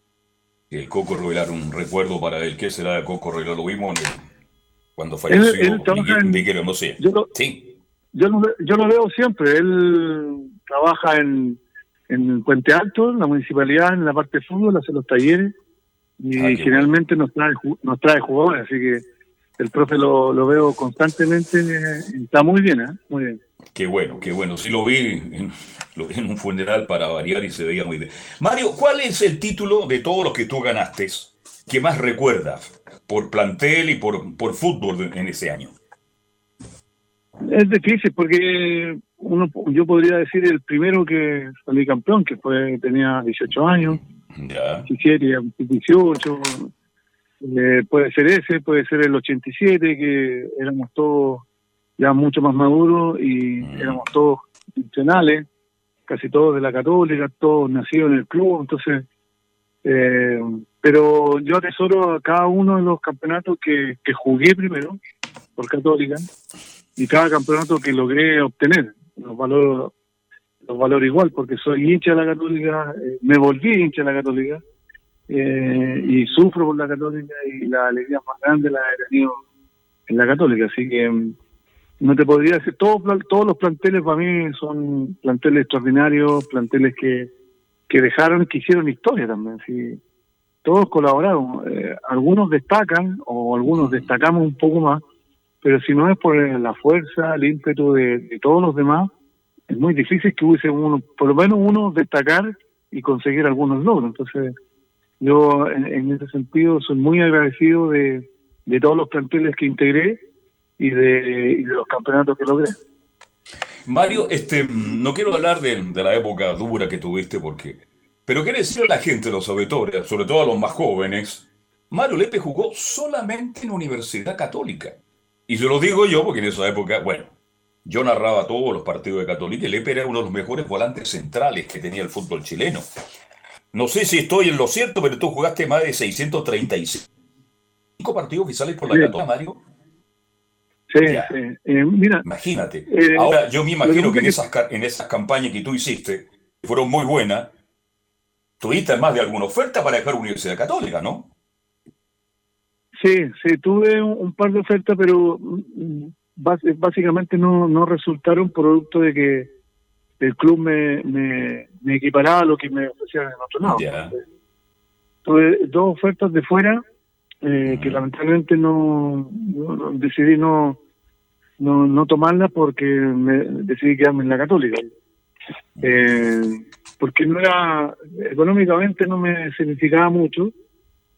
El Coco Robilar, un recuerdo para él, ¿qué será de Coco Robilar? Lo vimos cuando falleció él, Miguel, yo lo, sí. Yo lo, yo lo veo siempre. Él trabaja en, en Puente Alto, en la municipalidad, en la parte de fútbol, hace los talleres y ah, generalmente nos trae nos trae jugadores, así que el profe lo, lo veo constantemente, está muy bien, ¿eh? muy bien. Qué bueno, qué bueno. Sí lo vi en, lo vi en un funeral para variar y se veía muy bien. Mario, ¿cuál es el título de todos los que tú ganaste que más recuerdas? por plantel y por, por fútbol en ese año? Es difícil porque uno, yo podría decir el primero que salí campeón, que fue tenía 18 años, ya. 17, 18, eh, puede ser ese, puede ser el 87, que éramos todos ya mucho más maduros y mm. éramos todos institucionales, casi todos de la Católica, todos nacidos en el club, entonces, eh, pero yo atesoro a cada uno de los campeonatos que, que jugué primero por Católica y cada campeonato que logré obtener, los valoro, los valoro igual, porque soy hincha de la Católica, eh, me volví hincha de la Católica eh, y sufro por la Católica y la alegría más grande la he tenido en la Católica, así que mm, no te podría decir, todos, todos los planteles para mí son planteles extraordinarios, planteles que, que dejaron, que hicieron historia también, sí. Todos colaboraron, eh, algunos destacan o algunos destacamos un poco más, pero si no es por la fuerza, el ímpetu de, todos los demás, es muy difícil que hubiese uno, por lo menos uno destacar y conseguir algunos logros. Entonces, yo en, ese sentido soy muy agradecido de, de todos los planteles que integré y de, los campeonatos que logré. Mario, este, no quiero hablar de, de, la época dura que tuviste, porque, pero quiero decirle a la gente, los auditores, sobre todo a los más jóvenes, Mario Lepe jugó solamente en Universidad Católica. Y se lo digo yo porque en esa época, bueno, yo narraba todos los partidos de Católica y Lepe era uno de los mejores volantes centrales que tenía el fútbol chileno. No sé si estoy en lo cierto, pero tú jugaste más de 635 partidos oficiales por la Católica, Mario. Sí, sí. Eh, mira, Imagínate. Eh, Ahora, yo me imagino que en esas, en esas campañas que tú hiciste, que fueron muy buenas, tuviste más de alguna oferta para dejar Universidad Católica, ¿no? Sí, sí, tuve un, par de ofertas, pero básicamente no, no resultaron producto de que el club me, me, equiparaba a lo que me ofrecían en otro lado. Tuve dos ofertas de fuera eh, que lamentablemente no, decidí no, no, no tomarlas porque me decidí quedarme en la católica. Eh, porque no era, económicamente no me significaba mucho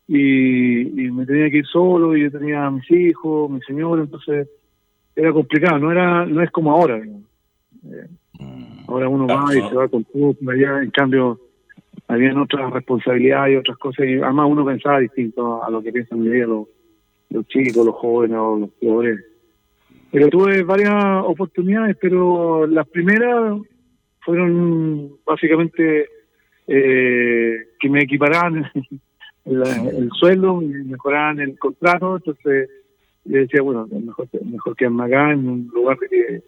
y, me tenía que ir solo y yo tenía a mis hijos, mi señora, entonces era complicado, no era no es como ahora. Eh, mm. ahora uno va y se va con todo, allá en cambio habían otras responsabilidades y otras cosas y además uno pensaba distinto a lo que piensan hoy día los, los chicos, los jóvenes o los jugadores. Pero tuve varias oportunidades, pero las primeras fueron básicamente eh, que me equiparaban <laughs> el, sueldo, mejoraban el contrato, entonces yo decía, bueno, mejor, mejor que en un lugar que,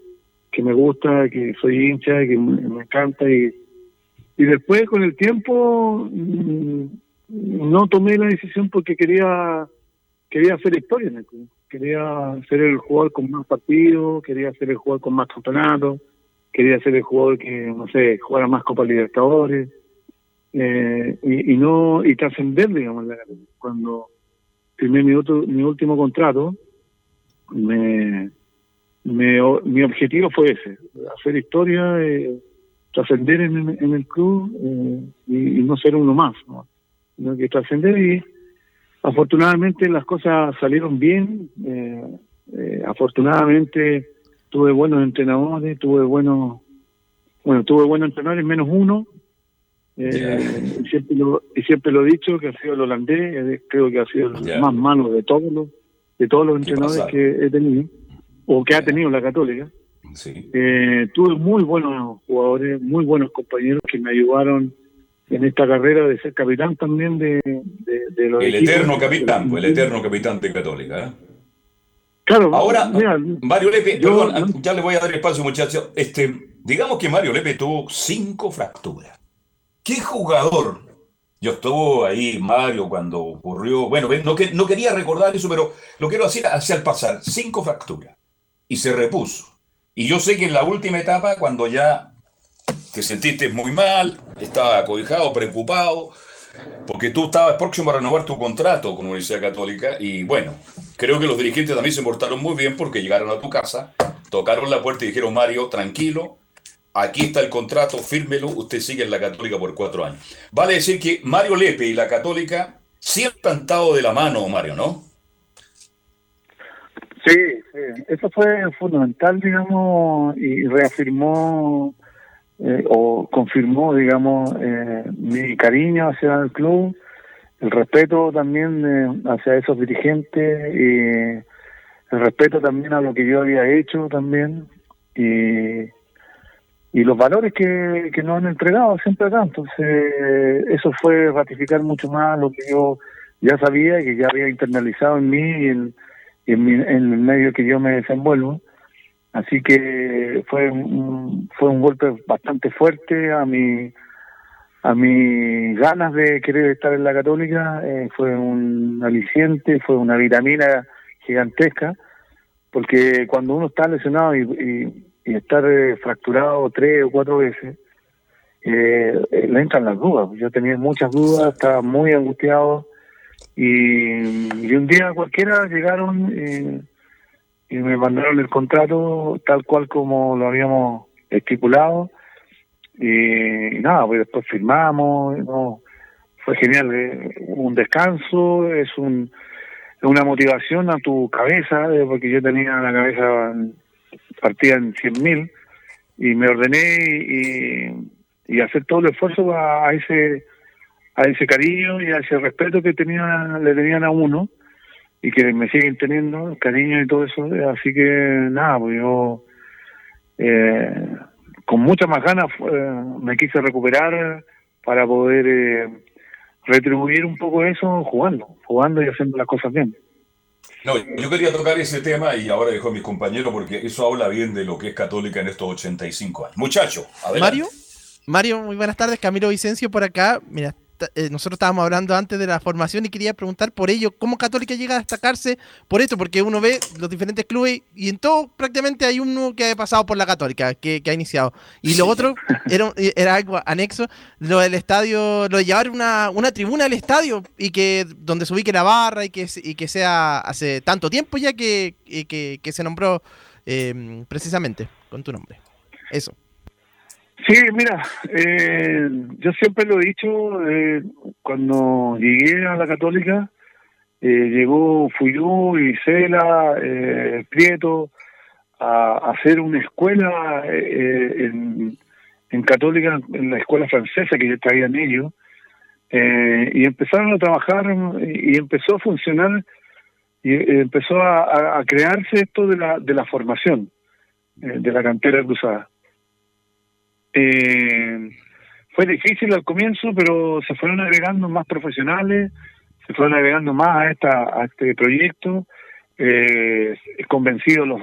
que me gusta, que soy hincha, que me, encanta y, y después con el tiempo mm, no tomé la decisión porque quería quería hacer historia en el club. Quería ser el jugador con más partidos, quería ser el jugador con más campeonatos, quería ser el jugador que, no sé, jugara más Copa Libertadores eh, y, no y trascender digamos cuando firmé mi último contrato me, me mi objetivo fue ese hacer historia eh, trascender en, en, el club eh, y, no ser uno más ¿no? sino que trascender y afortunadamente las cosas salieron bien eh, eh, afortunadamente tuve buenos entrenadores tuve buenos bueno tuve buenos entrenadores menos uno eh, y, siempre lo, y siempre lo he dicho que ha sido el holandés, eh, creo que ha sido el más malo de todos los, de todos los entrenadores que he tenido, o que ha tenido la Católica. Eh, tuve muy buenos jugadores, muy buenos compañeros que me ayudaron en esta carrera de ser capitán también de, de, los El eterno capitán, el eterno capitán de Católica. Claro, ahora, Mario Lepe, ya le voy a dar espacio, muchachos. Este, digamos que Mario Lepe tuvo cinco fracturas. ¿Qué jugador? Yo estuve ahí, Mario, cuando ocurrió. Bueno, no, no quería recordar eso, pero lo quiero decir hacia el pasar. Cinco fracturas. Y se repuso. Y yo sé que en la última etapa, cuando ya te sentiste muy mal, estaba acobijado, preocupado, porque tú estabas próximo a renovar tu contrato con la Universidad Católica. Y bueno, creo que los dirigentes también se portaron muy bien porque llegaron a tu casa, tocaron la puerta y dijeron: Mario, tranquilo, aquí está el contrato, fírmelo, usted sigue en la Católica por cuatro años. Vale decir que Mario Lepe y la Católica siempre han estado de la mano, Mario, ¿no? Sí, sí, eso fue fundamental, digamos, y reafirmó eh, o confirmó, digamos, eh, mi cariño hacia el club, el respeto también eh, hacia esos dirigentes y el respeto también a lo que yo había hecho también y y los valores que, que nos han entregado siempre acá. Entonces, eso fue ratificar mucho más lo que yo ya sabía y que ya había internalizado en mí y en, en, el medio que yo me desenvuelvo. Así que fue un, fue un golpe bastante fuerte a mi a mis ganas de querer estar en la católica, eh, fue un aliciente, fue una vitamina gigantesca, porque cuando uno está lesionado y, y, estar eh, fracturado tres o cuatro veces, eh, le entran las dudas. Yo tenía muchas dudas, estaba muy angustiado, y, un día cualquiera llegaron y, me mandaron el contrato tal cual como lo habíamos estipulado y, nada, pues después firmamos, no, fue genial, eh, un descanso, es un una motivación a tu cabeza, eh, porque yo tenía la cabeza partida en 100.000 mil y me ordené y, hacer todo el esfuerzo a ese a ese cariño y a ese respeto que tenía, le tenían a uno y que me siguen teniendo, cariño y todo eso. Así que nada, pues yo eh, con muchas más ganas eh, me quise recuperar para poder eh, retribuir un poco eso jugando, jugando y haciendo las cosas bien. No, yo quería tocar ese tema y ahora dejo a mis compañeros porque eso habla bien de lo que es católica en estos 85 años. Muchacho, adelante. Mario, Mario, muy buenas tardes. Camilo Vicencio por acá. Mira, eh, nosotros estábamos hablando antes de la formación y quería preguntar por ello, ¿cómo Católica llega a destacarse por esto? Porque uno ve los diferentes clubes y en todo prácticamente hay uno que ha pasado por la Católica, que, ha iniciado. Y lo otro <laughs> era, era algo anexo, lo del estadio, lo de llevar una, una tribuna al estadio y que donde se ubique la barra y que, y que sea hace tanto tiempo ya que, que, se nombró eh, precisamente con tu nombre. Eso. Sí, mira, eh, yo siempre lo he dicho, eh, cuando llegué a la católica, eh, llegó Fuyú y Cela, eh, Prieto, a, hacer una escuela en, en, católica, en la escuela francesa que ya traían ellos, y empezaron a trabajar y empezó a funcionar y empezó a, a, crearse esto de la, de la formación, de la cantera cruzada. Eh, fue difícil al comienzo, pero se fueron agregando más profesionales, se fueron agregando más a, esta, a este proyecto, eh, convencidos los,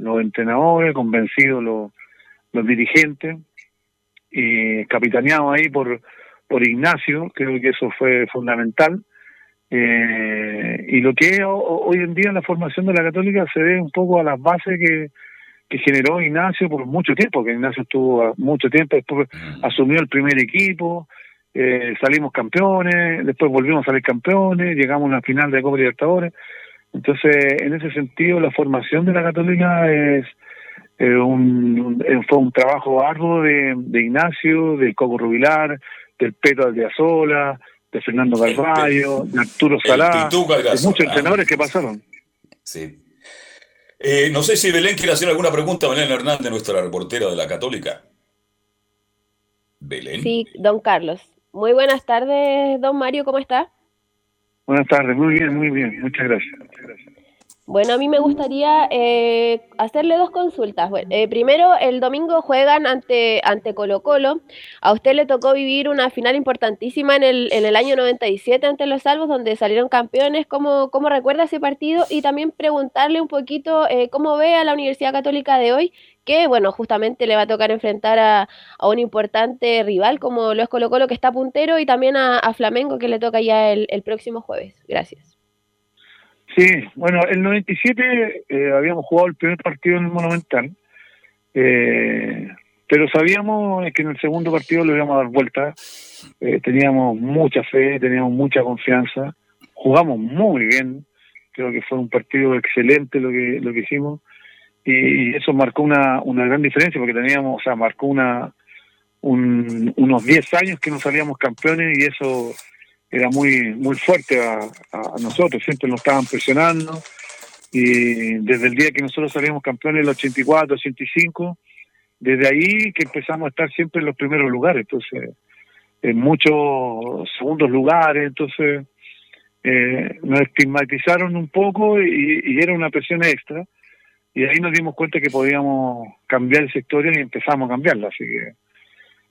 los, entrenadores, convencidos los, dirigentes, y capitaneado ahí por, por Ignacio, creo que eso fue fundamental. Eh, y lo que hoy en día la formación de la católica se ve un poco a las bases que, que generó Ignacio por mucho tiempo, que Ignacio estuvo mucho tiempo, después mm. asumió el primer equipo, eh, salimos campeones, después volvimos a salir campeones, llegamos a la final de Copa Libertadores. Entonces, en ese sentido, la formación de la Católica es eh, un, fue un trabajo arduo de, Ignacio, de Coco Rubilar, del Pedro Aldeazola, de Fernando Carvalho, de Arturo Salá, de muchos entrenadores que pasaron. Sí, eh, no sé si Belén quiere hacer alguna pregunta a Belén Hernández, nuestra reportera de la Católica. Belén. Sí, don Carlos. Muy buenas tardes, don Mario, ¿cómo está? Buenas tardes, muy bien, muy bien, muchas gracias. Muchas gracias. Bueno, a mí me gustaría eh, hacerle dos consultas. Eh, primero, el domingo juegan ante, ante Colo Colo. A usted le tocó vivir una final importantísima en el, en el año 97 ante los Salvos, donde salieron campeones. ¿Cómo, cómo recuerda ese partido? Y también preguntarle un poquito eh, cómo ve a la Universidad Católica de hoy, que, bueno, justamente le va a tocar enfrentar a, un importante rival como lo es Colo Colo, que está puntero, y también a, Flamengo, que le toca ya el, el próximo jueves. Gracias. Sí, bueno, el 97 eh, habíamos jugado el primer partido en el Monumental, eh, pero sabíamos que en el segundo partido lo íbamos a dar vuelta. Eh, teníamos mucha fe, teníamos mucha confianza, jugamos muy bien, creo que fue un partido excelente lo que lo que hicimos y, eso marcó una, una gran diferencia porque teníamos, o sea, marcó una un, unos 10 años que no salíamos campeones y eso era muy muy fuerte a, nosotros, siempre nos estaban presionando. Y desde el día que nosotros salimos campeones, el 84, 85, desde ahí que empezamos a estar siempre en los primeros lugares, entonces en muchos segundos lugares, entonces eh, nos estigmatizaron un poco y, era una presión extra, y ahí nos dimos cuenta que podíamos cambiar esa historia y empezamos a cambiarla. Así que.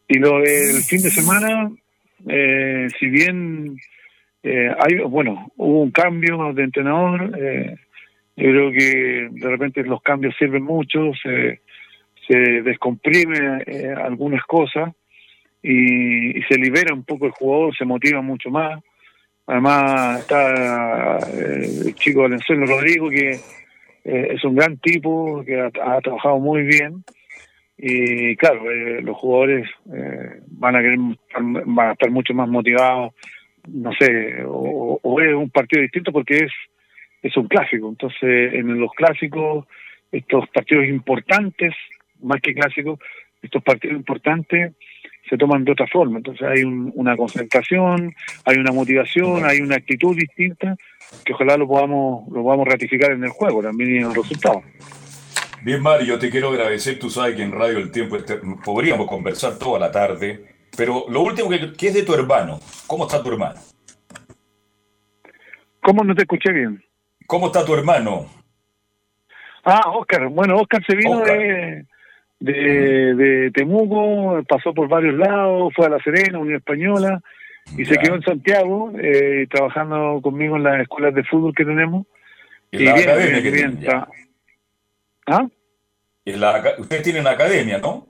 Y lo del fin de semana, eh, si bien eh, hay, bueno, hubo un cambio de entrenador, eh, yo creo que de repente los cambios sirven mucho, se, se descomprime eh, algunas cosas y, se libera un poco el jugador, se motiva mucho más. Además está el chico Valenzuela Rodrigo que es un gran tipo, que ha, trabajado muy bien y claro, los jugadores van a querer, van a estar mucho más motivados, no sé, o, es un partido distinto porque es, es un clásico. Entonces, en los clásicos, estos partidos importantes, más que clásicos, estos partidos importantes se toman de otra forma. Entonces hay una concentración, hay una motivación, hay una actitud distinta que ojalá lo podamos, lo podamos ratificar en el juego, también en el resultado. Bien, Mario, te quiero agradecer. Tú sabes que en Radio El Tiempo este, podríamos conversar toda la tarde pero lo último que, que es de tu hermano. ¿Cómo está tu hermano? ¿Cómo no te escuché bien? ¿Cómo está tu hermano? Ah, Oscar. Bueno, Oscar se vino de, de, Temuco, pasó por varios lados, fue a La Serena, Unión Española, y se quedó en Santiago, eh, trabajando conmigo en las escuelas de fútbol que tenemos. y que bien, ¿Ah? ustedes tienen academia, ¿no?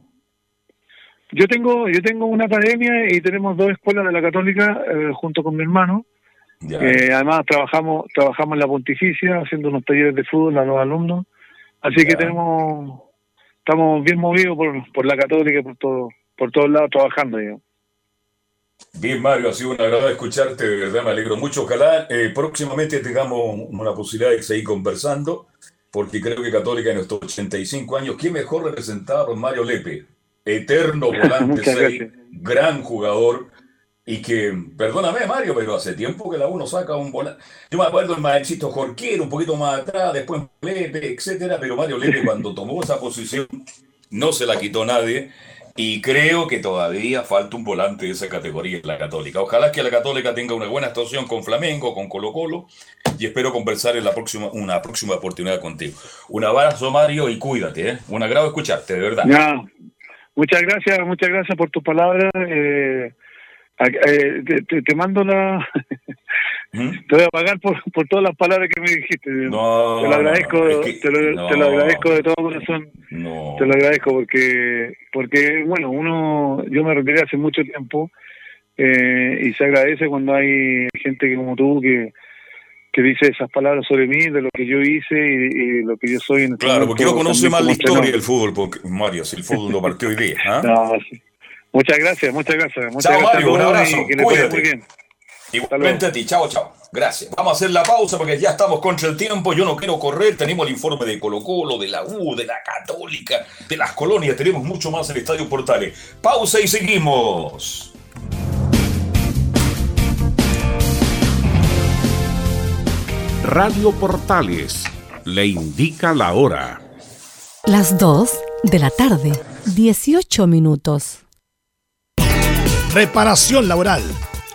Yo tengo, yo tengo una academia y tenemos dos escuelas de la Católica eh, junto con mi hermano. Eh, además trabajamos, trabajamos en la Pontificia haciendo unos talleres de fútbol a los alumnos. Así que tenemos, estamos bien movidos por, por la Católica por todo, por todos lados trabajando. Bien, Mario, ha sido un agrado escucharte, de verdad me alegro mucho. Ojalá eh, próximamente tengamos una posibilidad de seguir conversando, porque creo que Católica en estos 85 años, ¿quién mejor representado por Mario Lepe? eterno <laughs> volante gran jugador. Y que, perdóname Mario, pero hace tiempo que la uno saca un volante. Yo me acuerdo el maestro Jorquero, un poquito más atrás, después Lepe, etcétera, pero Mario Lepe <laughs> cuando tomó esa posición no se la quitó nadie. Y creo que todavía falta un volante de esa categoría en la Católica. Ojalá que la Católica tenga una buena actuación con Flamengo, con Colo Colo, y espero conversar en la próxima, una próxima oportunidad contigo. Un abrazo, Mario, y cuídate, ¿eh? Un agrado escucharte, de verdad. Muchas gracias, muchas gracias por tu palabra. Eh, eh, te, mando la. <laughs> ¿Mm? Te voy a pagar por, por todas las palabras que me dijiste. No, te lo agradezco, te, lo, agradezco de todo corazón. Te lo agradezco porque, porque bueno, uno, yo me retiré hace mucho tiempo eh, y se agradece cuando hay gente como tú que, que dice esas palabras sobre mí, de lo que yo hice y, lo que yo soy en este Claro, porque yo conoce más la historia del fútbol, porque, Mario, si el fútbol no partió hoy día. ¿ah? <laughs> No, Muchas gracias, muchas gracias. Muchas chao, gracias Mario, un abrazo. Y que le vaya muy bien. Igualmente a ti, chao, chao. Gracias. Vamos a hacer la pausa porque ya estamos contra el tiempo. Yo no quiero correr. Tenemos el informe de Colo Colo, de la U, de la Católica, de las colonias. Tenemos mucho más en el Estadio Portales. Pausa y seguimos. Radio Portales le indica la hora. Las 2 de la tarde, 18 minutos. Reparación laboral.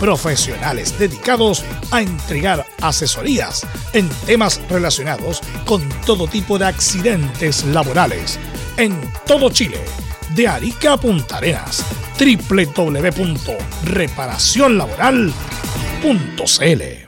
Profesionales dedicados a entregar asesorías en temas relacionados con todo tipo de accidentes laborales en todo Chile. De Arica a Punta Arenas. www.reparacionlaboral.cl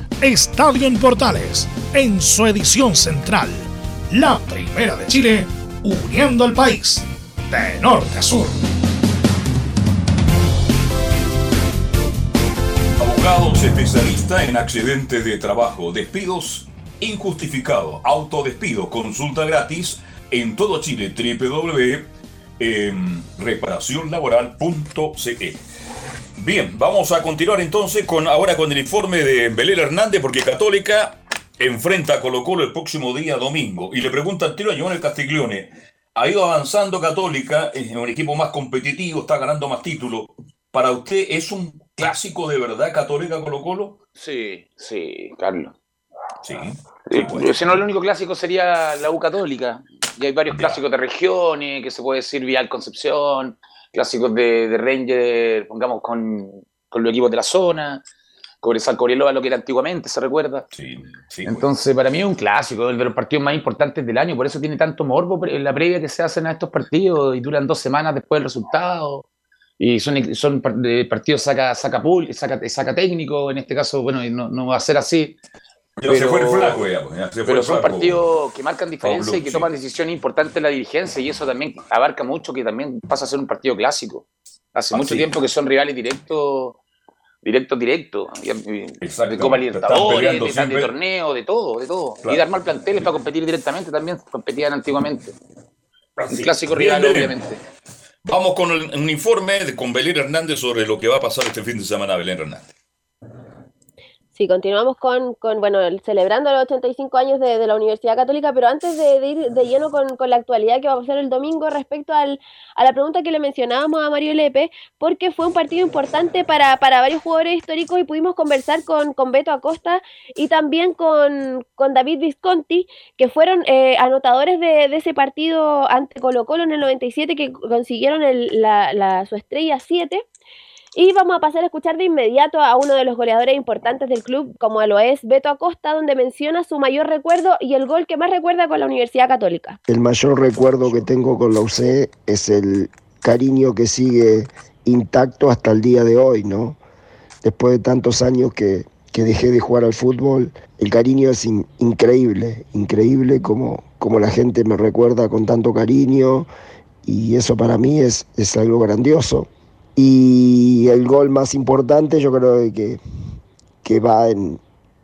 Estadio en Portales en su edición central. La primera de Chile, uniendo al país de norte a sur. Abogados especialistas en accidentes de trabajo, despidos injustificados, autodespido, consulta gratis en todo Chile, www.reparacionlaboral.cl. Bien, vamos a continuar entonces con ahora con el informe de Belén Hernández, porque Católica enfrenta a Colo Colo el próximo día domingo. Y le pregunta al tiro a Giovanni Castiglione, ha ido avanzando Católica, es un equipo más competitivo, está ganando más títulos. ¿Para usted es un clásico de verdad Católica Colo Colo? Sí, sí, Carlos. Sí. Eh, si no, el único clásico sería la U Católica. Y hay varios Ya. clásicos de regiones, que se puede decir Vial Concepción, clásicos de, de Ranger, pongamos con, con los equipos de la zona, Cobresal Cobreloa, lo que era antiguamente, se recuerda. Sí, sí. Entonces, para mí es un clásico, el de los partidos más importantes del año, por eso tiene tanto morbo en la previa que se hacen a estos partidos y duran dos semanas después del resultado. Y son, son partidos saca, saca, pool, saca, saca técnico, en este caso, bueno, y no, no va a ser así. Ya se fue el flaco, ya, pues, ya se fue Pero son partidos que marcan diferencia y que toman decisiones importantes en la dirigencia y eso también abarca mucho que también pasa a ser un partido clásico. Hace Ah, mucho sí. tiempo que son rivales directos, directos, directos, de. Copa Libertadores, de, de siempre. torneo, de todo, de todo. Claro. Y de armar planteles para competir directamente también, competían antiguamente. Un Así. clásico Bien, rival, obviamente. Vamos con el- un informe de- con Belén Hernández sobre lo que va a pasar este fin de semana, Belén Hernández. Sí, continuamos con, con bueno, el- celebrando los 85 años de, de la Universidad Católica, pero antes de, de ir de lleno con, con la actualidad que va a pasar el domingo respecto al, a la pregunta que le mencionábamos a Mario Lepe, porque fue un partido importante para, para varios jugadores históricos y pudimos conversar con, con Beto Acosta y también con, con David Visconti, que fueron eh, anotadores de, de ese partido ante Colo Colo en el 97, que consiguieron el- la, la- su estrella 7. Y vamos a pasar a escuchar de inmediato a uno de los goleadores importantes del club, como lo es Beto Acosta, donde menciona su mayor recuerdo y el gol que más recuerda con la Universidad Católica. El mayor recuerdo que tengo con la UC es el cariño que sigue intacto hasta el día de hoy, ¿no? Después de tantos años que, que dejé de jugar al fútbol, el cariño es in- increíble, increíble como, como la gente me recuerda con tanto cariño y eso para mí es, es algo grandioso. Y el gol más importante yo creo que, que va en,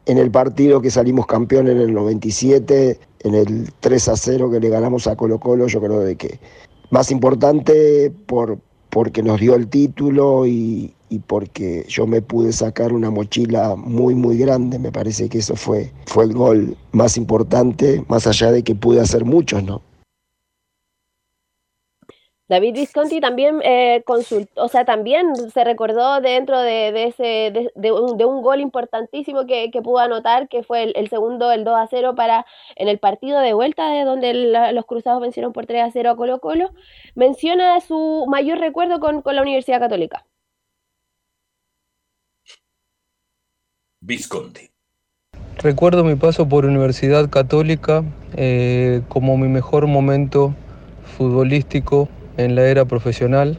en el partido que salimos campeón en el 97, en el 3 a 0 que le ganamos a Colo Colo, yo creo de que más importante por, porque nos dio el título y, y porque yo me pude sacar una mochila muy muy grande, me parece que eso fue, fue el gol más importante, más allá de que pude hacer muchos, ¿no? David Visconti también eh, consultó, o sea, también se recordó dentro de, de ese de, de un, de un gol importantísimo que, que pudo anotar, que fue el, el segundo, el 2 a 0 para en el partido de vuelta, de donde la- los cruzados vencieron por 3 a 0 a Colo Colo. Menciona su mayor recuerdo con, con la Universidad Católica. Visconti. Recuerdo mi paso por Universidad Católica eh, como mi mejor momento futbolístico en la era profesional,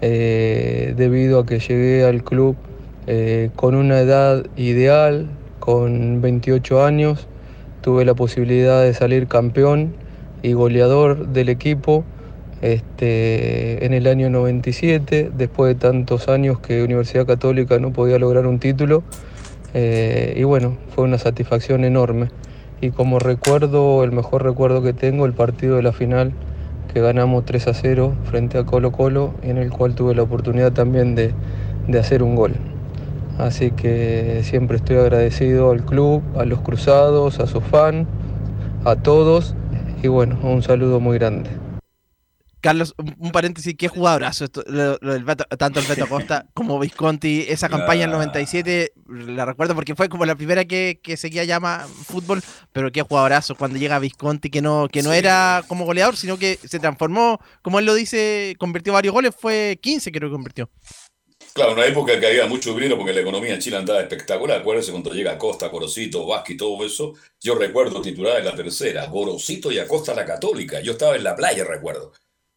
eh, debido a que llegué al club eh, con una edad ideal, con 28 años, tuve la posibilidad de salir campeón y goleador del equipo este, en el año 97, después de tantos años que Universidad Católica no podía lograr un título. Eh, y bueno, fue una satisfacción enorme. Y como recuerdo, el mejor recuerdo que tengo, el partido de la final que ganamos 3 a 0 frente a Colo Colo en el cual tuve la oportunidad también de, de hacer un gol. Así que siempre estoy agradecido al club, a los cruzados, a su fan, a todos y bueno, un saludo muy grande. Carlos, un paréntesis, qué jugadorazo esto, tanto el Beto Costa <laughs> como Visconti, esa campaña en 97, la recuerdo porque fue como la primera que, que seguía llama fútbol, pero qué jugadorazo cuando llega Visconti, que no, que no era como goleador, sino que se transformó, como él lo dice, convirtió varios goles, fue 15 creo que convirtió. Claro, una época que había mucho dinero porque la economía en Chile andaba espectacular. Acuérdense cuando llega Acosta, Gorosito, Vázquez y todo eso. Yo recuerdo titular en la tercera, Gorosito y Acosta la Católica. Yo estaba en la playa, recuerdo.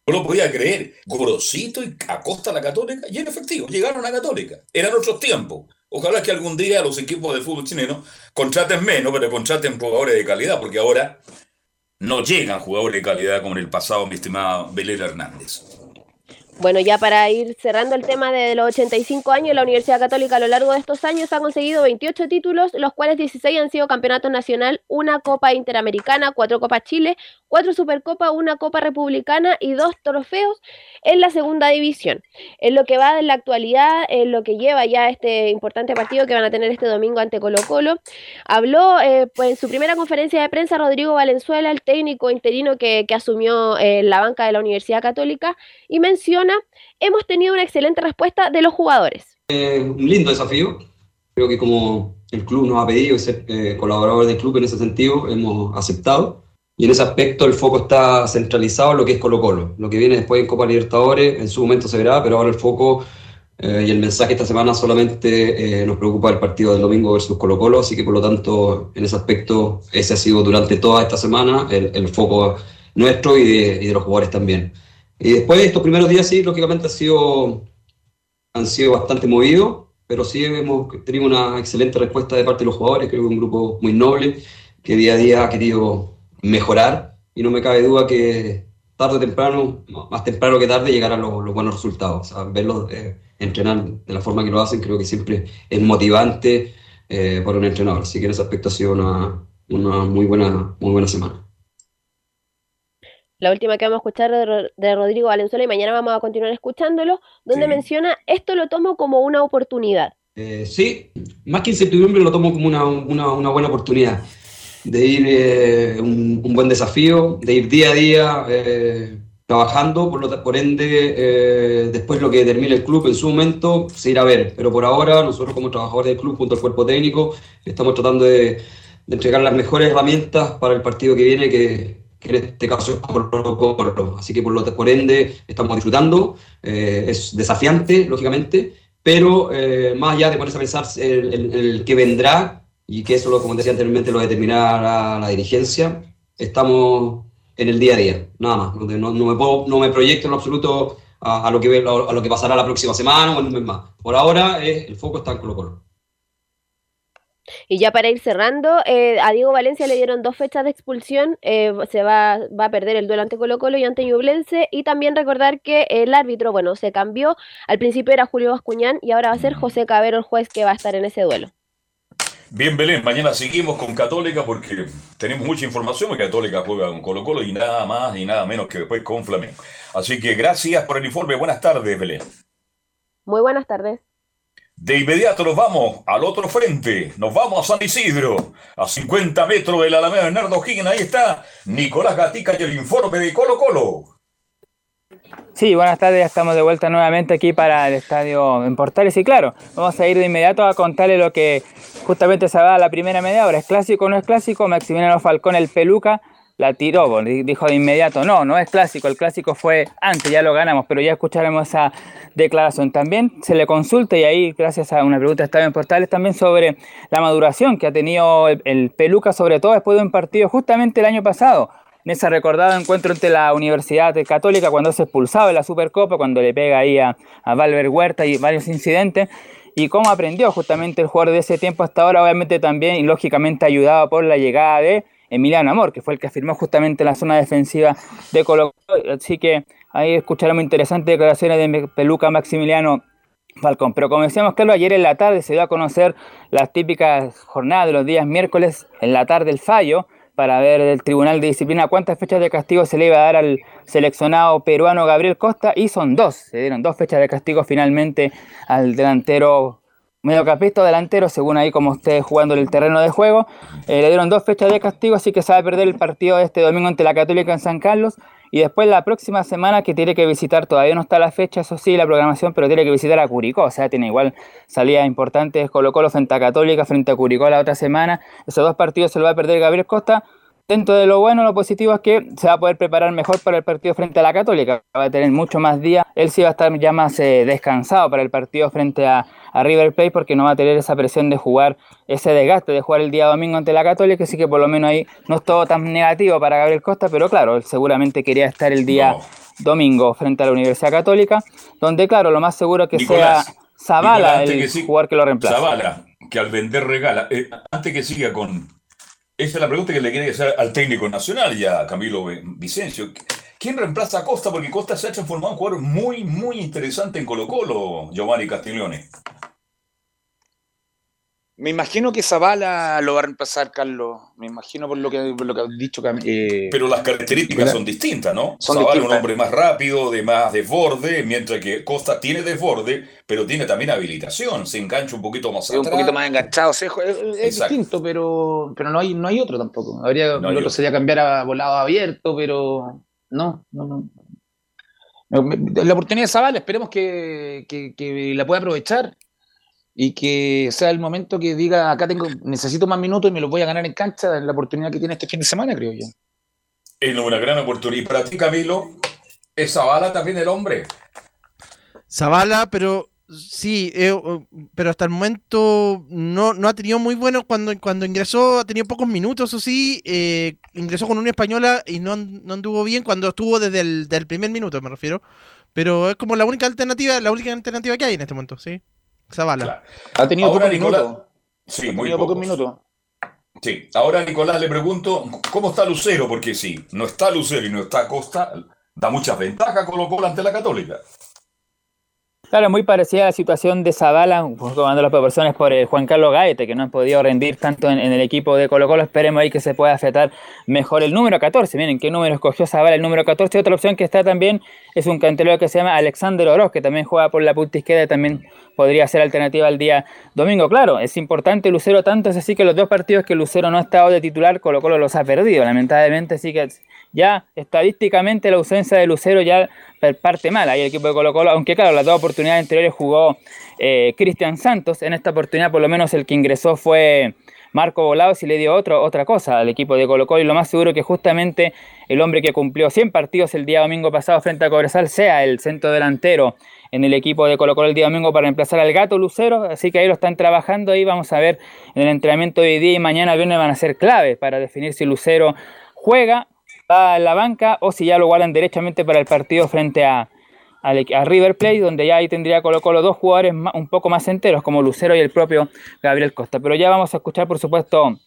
No lo podía creer. Gorosito y Acosta la Católica. Y en efectivo, llegaron a Católica. Eran otros tiempos. Ojalá que algún día los equipos de fútbol chileno contraten menos, pero contraten jugadores de calidad, porque ahora no llegan jugadores de calidad como en el pasado, mi estimado Belén Hernández. Bueno, ya para ir cerrando el tema de los 85 años, la Universidad Católica a lo largo de estos años ha conseguido 28 títulos, los cuales 16 han sido campeonato nacional, una Copa Interamericana, cuatro Copas Chile, cuatro Supercopas, una Copa Republicana y dos trofeos en la segunda división. En lo que va de la actualidad, en lo que lleva ya este importante partido que van a tener este domingo ante Colo Colo, habló eh, pues, en su primera conferencia de prensa Rodrigo Valenzuela, el técnico interino que, asumió eh, la banca de la Universidad Católica, y menciona, hemos tenido una excelente respuesta de los jugadores. Eh, un lindo desafío, creo que como el club nos ha pedido ser colaborador del club en ese sentido, hemos aceptado y en ese aspecto el foco está centralizado en lo que es Colo Colo. Lo que viene después en Copa Libertadores, en su momento se verá, pero ahora el foco eh, y el mensaje esta semana solamente eh, nos preocupa el partido del domingo versus Colo Colo, así que por lo tanto en ese aspecto ese ha sido durante toda esta semana el, el foco nuestro y de, y de, los jugadores también. Y después estos primeros días sí, lógicamente ha sido, han sido bastante movidos, pero sí hemos tenido una excelente respuesta de parte de los jugadores, creo que un grupo muy noble que día a día ha querido mejorar y no me cabe duda que tarde o temprano, más temprano que tarde, llegarán los, los buenos resultados. Verlos eh, entrenar de la forma que lo hacen creo que siempre es motivante eh, para un entrenador. Así que en ese aspecto ha sido una, una muy, buena, muy buena semana. La última que vamos a escuchar de, de Rodrigo Valenzuela y mañana vamos a continuar escuchándolo, donde menciona, esto lo tomo como una oportunidad. Eh, sí, más que incertidumbre lo tomo como una, una, una buena oportunidad de ir eh, un, buen desafío, de ir día a día eh, trabajando, por, lo, por ende, después lo que termine el club en su momento se irá a ver. Pero por ahora, nosotros como trabajadores del club, junto al cuerpo técnico, estamos tratando de, entregar las mejores herramientas para el partido que viene, que, en este caso es Colo Colo. Así que por, lo, por ende, estamos disfrutando. es desafiante, lógicamente, pero más allá de ponerse a pensar el, el que vendrá, y que eso, como decía anteriormente, lo determinará la dirigencia. Estamos en el día a día, nada más. No, no, me, puedo, no me proyecto en absoluto a, lo que, a lo que pasará la próxima semana o en un mes más. Por ahora el foco está en Colo Colo. Y ya para ir cerrando, eh, a Diego Valencia le dieron dos fechas de expulsión, eh, se va, va, a perder el duelo ante Colo Colo y ante Ñublense, y también recordar que el árbitro, bueno, se cambió, al principio era Julio Bascuñán y ahora va a ser José Cabero el juez que va a estar en ese duelo. Bien, Belén, mañana seguimos con Católica porque tenemos mucha información que Católica juega con Colo Colo y nada más y nada menos que después con Flamengo. Así que gracias por el informe. Buenas tardes, Belén. Muy buenas tardes. De inmediato nos vamos al otro frente, nos vamos a San Isidro, a 50 metros de la Alameda Bernardo Higgins, ahí está Nicolás Gatica y el informe de Colo Colo. Sí, buenas tardes, estamos de vuelta nuevamente aquí para el estadio en Portales y claro, vamos a ir de inmediato a contarle lo que justamente se va a la primera media hora. ¿Es clásico o no es clásico? Maximiliano Falcón, el peluca, la tiró, dijo de inmediato, no, no es clásico, el clásico fue antes, ya lo ganamos, pero ya escucharemos esa declaración. También se le consulta y ahí, gracias a una pregunta Estadio en Portales, también sobre la maduración que ha tenido el, el Peluca, sobre todo después de un partido justamente el año pasado, en ese recordado encuentro entre la Universidad Católica cuando se expulsaba en la Supercopa, cuando le pega ahí a, a Valver Huerta y varios incidentes, y cómo aprendió justamente el jugador de ese tiempo hasta ahora, obviamente también y lógicamente ayudado por la llegada de Emiliano Amor, que fue el que afirmó justamente la zona defensiva de Colo Así que ahí escucharemos interesantes declaraciones de Peluca Maximiliano Falcón. Pero como decíamos, Carlos, ayer en la tarde se dio a conocer las típicas jornadas de los días miércoles, en la tarde el fallo para ver el Tribunal de Disciplina cuántas fechas de castigo se le iba a dar al seleccionado peruano Gabriel Costa y son dos, se dieron dos fechas de castigo finalmente al delantero mediocampista delantero, según ahí como esté jugando en el terreno de juego. Eh, le dieron dos fechas de castigo, así que a perder el partido este domingo ante la Católica en San Carlos. Y después la próxima semana que tiene que visitar, todavía no está la fecha, eso sí, la programación, pero tiene que visitar a Curicó. O sea, tiene igual salidas importantes, Colo Colo frente a Católica, frente a Curicó la otra semana. Esos dos partidos se lo va a perder Gabriel Costa. Dentro de lo bueno, lo positivo es que se va a poder preparar mejor para el partido frente a la Católica. Va a tener mucho más días. Él sí va a estar ya más eh, descansado para el partido frente a, a River Plate porque no va a tener esa presión de jugar, ese desgaste de jugar el día domingo ante la Católica, así que por lo menos ahí no es todo tan negativo para Gabriel Costa, pero claro, él seguramente quería estar el día domingo frente a la Universidad Católica, donde claro, lo más seguro es que sea Zavala el jugador que lo reemplaza. Zavala, que al vender regala. Eh, antes que siga con... Esa es la pregunta que le quiere hacer al técnico nacional ya, Camilo Vicencio. ¿Quién reemplaza a Costa? Porque Costa se ha transformado en un jugador muy, muy interesante en Colo Colo, Giovanni Castiglione. Me imagino que Zavala lo va a reemplazar, Carlos. Me imagino por lo que, por lo que has dicho. Eh, pero las características son distintas, ¿no? Son Zavala es un hombre más rápido, de más desborde, mientras que Costa tiene desborde, pero tiene también habilitación. Se engancha un poquito más es un poquito más enganchado. es, distinto, pero, pero no, hay, no hay otro tampoco. Habría, no otro sería cambiar a volado abierto, pero no, no, no. La oportunidad de Zavala, esperemos que, que, que la pueda aprovechar y que sea el momento que diga, acá tengo, necesito más minutos y me los voy a ganar en cancha, en la oportunidad que tiene este fin de semana, creo yo. Es una gran oportunidad. Y para ti, Camilo, ¿es Zavala también el hombre? Zavala, pero sí, eh, pero hasta el momento no, no ha tenido muy bueno cuando, cuando ingresó, ha tenido pocos minutos, o sí, eh, ingresó con una española y no, no anduvo bien cuando estuvo desde el del primer minuto, me refiero. Pero es como la única alternativa, la única alternativa que hay en este momento, sí. Zavala. Ha tenido pocos minutos. Sí, muy pocos minutos. Sí, ahora Nicolás le pregunto, ¿cómo está Lucero? Porque si no está Lucero y no está Costa, da muchas ventajas Colo Colo ante la Católica. Claro, muy parecida a la situación de Zavala, tomando las proporciones por el Juan Carlos Gaete, que no ha podido rendir tanto en, el equipo de Colo Colo. Esperemos ahí que se pueda afectar mejor el número 14. Miren, ¿qué número escogió Zavala? El número 14. Otra opción que está también es un cantelero que se llama Alexander Oroz, que también juega por la punta izquierda y también podría ser alternativa al día domingo. Claro, es importante Lucero tanto, es así que los dos partidos que Lucero no ha estado de titular, Colo Colo los ha perdido, lamentablemente, así que ya estadísticamente la ausencia de Lucero ya parte mala. Y el equipo de Colo Colo, aunque claro, las dos oportunidades anteriores jugó eh, Cristian Santos, en esta oportunidad por lo menos el que ingresó fue Marco Volados y le dio otro, otra cosa al equipo de Colo Colo. Y lo más seguro que justamente el hombre que cumplió 100 partidos el día domingo pasado frente a Cobresal sea el centro delantero en el equipo de Colo Colo el día domingo para reemplazar al gato Lucero, así que ahí lo están trabajando y vamos a ver en el entrenamiento de hoy día y mañana viernes van a ser clave para definir si Lucero juega a la banca o si ya lo guardan derechamente para el partido frente a, a, River Plate, donde ya ahí tendría Colo Colo dos jugadores un poco más enteros, como Lucero y el propio Gabriel Costa. Pero ya vamos a escuchar, por supuesto,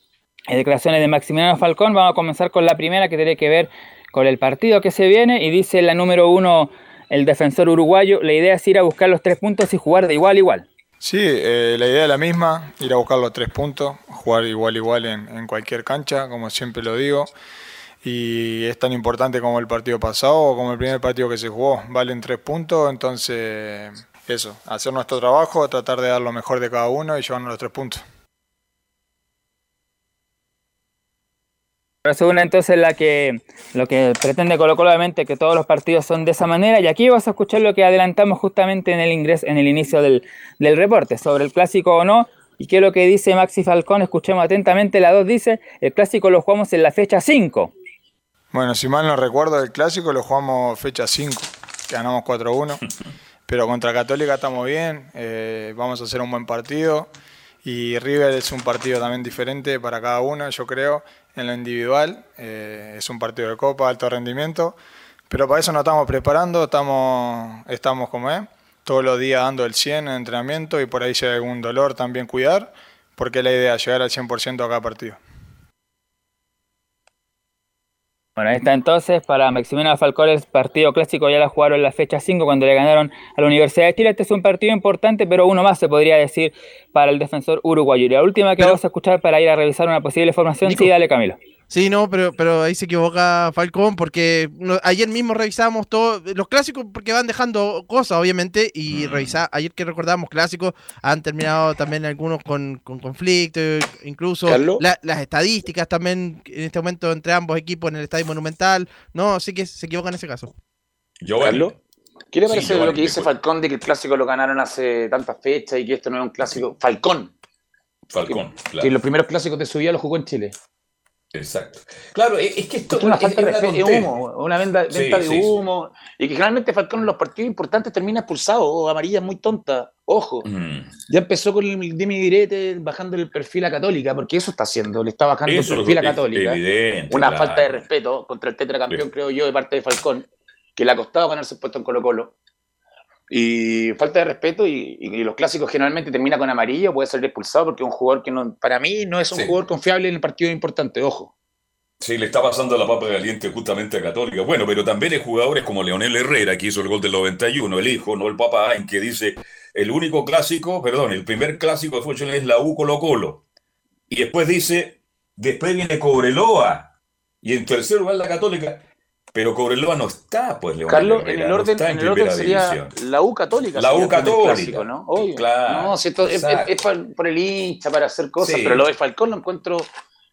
eh, declaraciones de Maximiliano Falcón. Vamos a comenzar con la primera que tiene que ver con el partido que se viene y dice la número uno, el defensor uruguayo, la idea es ir a buscar los tres puntos y jugar de igual a igual. Sí, eh, la idea es la misma, ir a buscar los tres puntos, jugar igual igual en, en cualquier cancha, como siempre lo digo y es tan importante como el partido pasado o como el primer partido que se jugó. Valen tres puntos, entonces eso, hacer nuestro trabajo, tratar de dar lo mejor de cada uno y llevarnos los tres puntos. La segunda entonces la que lo que pretende Colo obviamente que todos los partidos son de esa manera y aquí vas a escuchar lo que adelantamos justamente en el ingreso, en el inicio del, del reporte sobre el clásico o no y qué es lo que dice Maxi Falcón, escuchemos atentamente, la 2 dice, el clásico lo jugamos en la fecha 5 bueno, si mal no recuerdo, el clásico lo jugamos fecha 5, ganamos 4-1, <laughs> pero contra Católica estamos bien, eh, vamos a hacer un buen partido. Y River es un partido también diferente para cada uno, yo creo, en lo individual, eh, es un partido de copa, alto rendimiento, pero para eso nos estamos preparando, estamos, estamos como es, todos los días dando el 100 en entrenamiento y por ahí si hay algún dolor también cuidar, porque la idea es llegar al 100% a cada partido. Bueno, ahí está entonces para Maximiliano Falcón el partido clásico ya la jugaron en la fecha 5 cuando le ganaron a la Universidad de Chile. Este es un partido importante, pero uno más se podría decir para el defensor uruguayo. Y la última que vamos a escuchar para ir a revisar una posible formación, sí, dale Camilo. Sí, no, pero, pero ahí se equivoca Falcón porque ayer mismo revisamos todos los clásicos porque van dejando cosas, obviamente, y mm. ayer que recordamos clásicos han terminado también algunos con, con conflictos, incluso las estadísticas también en este momento entre ambos equipos en el Estadio Monumental, no, así que se equivoca en ese caso. Yo, Carlos. ¿Qué le parece lo que dice Falcón de que el clásico lo ganaron hace tantas fechas y que esto no es un clásico? Falcón. Falcón, que, claro. Que los primeros clásicos de su vida los jugó en Chile. Exacto. Claro, es que esto es una falta de humo, una venta, de humo. Y que generalmente Falcón en los partidos importantes termina expulsado o amarilla muy tonta. Ojo. Mm. Ya empezó con el Demi Direte bajando el perfil a Católica, porque eso está haciendo, le está bajando el perfil a Católica. una falta de respeto contra el tetracampeón, creo yo, de parte de Falcón, que le ha costado ganarse el puesto en Colo Colo. Y falta de respeto y, los clásicos generalmente termina con amarillo, puede ser expulsado porque es un jugador que no, para mí no es un jugador confiable en el partido importante, ojo. Sí, le está pasando la papa caliente justamente a Católica. Bueno, pero también hay jugadores como Leonel Herrera, que hizo el gol del 91, el hijo, no el papá, en que dice, el único clásico, perdón, el primer clásico de fútbol es la U Colo Colo. Y después dice, después viene Cobreloa. Y en tercer lugar la Católica. Pero Cobreloa no está, pues, León. Carlos, en el orden, en el orden sería la U Católica. La U Católica. ¿no? Claro. No, si esto es, por el hincha para hacer cosas, pero lo de Falcón lo encuentro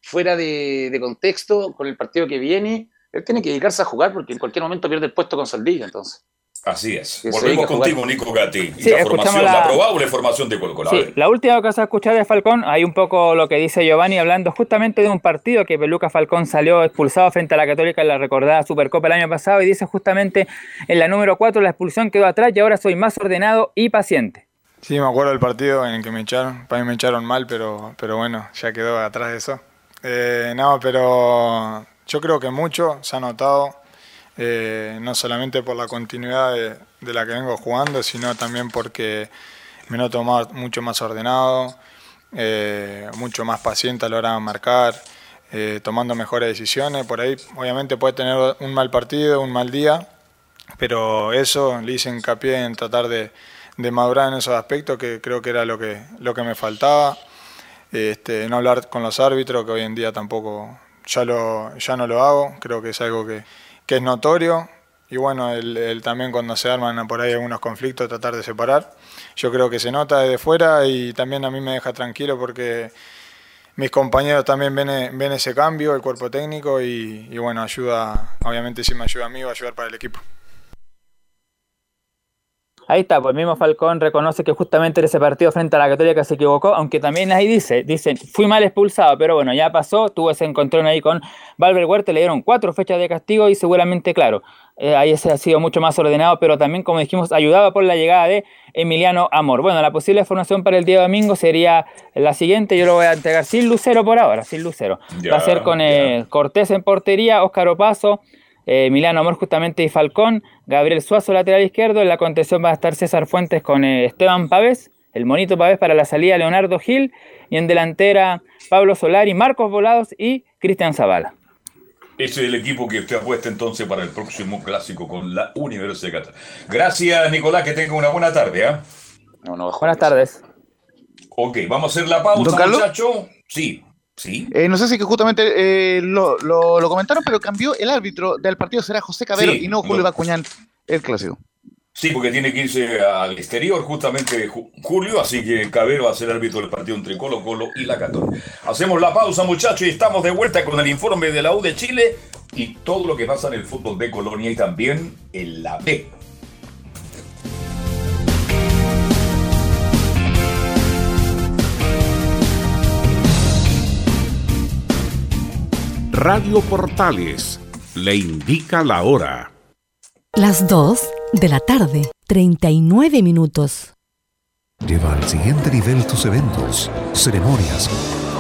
fuera de, de, contexto con el partido que viene. Él tiene que dedicarse a jugar porque en cualquier momento pierde el puesto con Saldilla, entonces. Así es. Volvemos contigo, Nico Gatti. Sí, la, formación, la... probable formación de Colo Sí, la última cosa a escuchar de Falcón, hay un poco lo que dice Giovanni hablando justamente de un partido que Peluca Falcón salió expulsado frente a la Católica en la recordada Supercopa el año pasado y dice justamente en la número 4 la expulsión quedó atrás y ahora soy más ordenado y paciente. Sí, me acuerdo del partido en el que me echaron. Para mí me echaron mal, pero, pero bueno, ya quedó atrás de eso. Eh, no, pero yo creo que mucho se ha notado eh, no solamente por la continuidad de, la que vengo jugando, sino también porque me noto mucho más ordenado, eh, mucho más paciente a la hora de marcar, eh, tomando mejores decisiones. Por ahí, obviamente, puede tener un mal partido, un mal día, pero eso le hice hincapié en tratar de, madurar en esos aspectos, que creo que era lo que, lo que me faltaba. Este, no hablar con los árbitros, que hoy en día tampoco ya, lo, ya no lo hago, creo que es algo que, que es notorio. Y bueno, el, también cuando se arman por ahí algunos conflictos, tratar de separar. Yo creo que se nota desde fuera y también a mí me deja tranquilo porque mis compañeros también ven, ven ese cambio, el cuerpo técnico y, y bueno, ayuda, obviamente si me ayuda a mí va a ayudar para el equipo. Ahí está, pues mismo Falcón reconoce que justamente en ese partido frente a la Católica se equivocó, aunque también ahí dice, dice, fui mal expulsado, pero bueno, ya pasó, tuvo ese encontrón ahí con Valver Huerta, le dieron cuatro fechas de castigo y seguramente, claro, eh, ahí ese ha sido mucho más ordenado, pero también, como dijimos, ayudaba por la llegada de Emiliano Amor. Bueno, la posible formación para el día domingo sería la siguiente, yo lo voy a entregar sin Lucero por ahora, sin Lucero. Va a ser con eh, Cortés en portería, Óscar Opaso, eh, Milano Amor justamente y Falcón, Gabriel Suazo lateral izquierdo, en la contención va a estar César Fuentes con eh, Esteban Pávez, el monito Pávez para la salida Leonardo Gil y en delantera Pablo Solari, Marcos Volados y Cristian Zavala. Ese es el equipo que usted apuesta entonces para el próximo clásico con la Universidad de Qatar. Gracias, Nicolás, que tenga una buena tarde. ¿eh? Buenas tardes. Ok, vamos a hacer la pausa, muchacho. Sí. Sí. Eh, no sé si que justamente eh, lo, lo, comentaron, pero cambió el árbitro del partido, será José Cabero y no Julio Bacuñán, el clásico. Sí, porque tiene que irse al exterior justamente Julio, así que Cabero va a ser árbitro del partido entre Colo Colo y la Católica. Hacemos la pausa, muchachos, y estamos de vuelta con el informe de la U de Chile y todo lo que pasa en el fútbol de Colonia y también en la B. Radio Portales le indica la hora. Las 2 de la tarde, 39 minutos. Lleva al siguiente nivel tus eventos, ceremonias,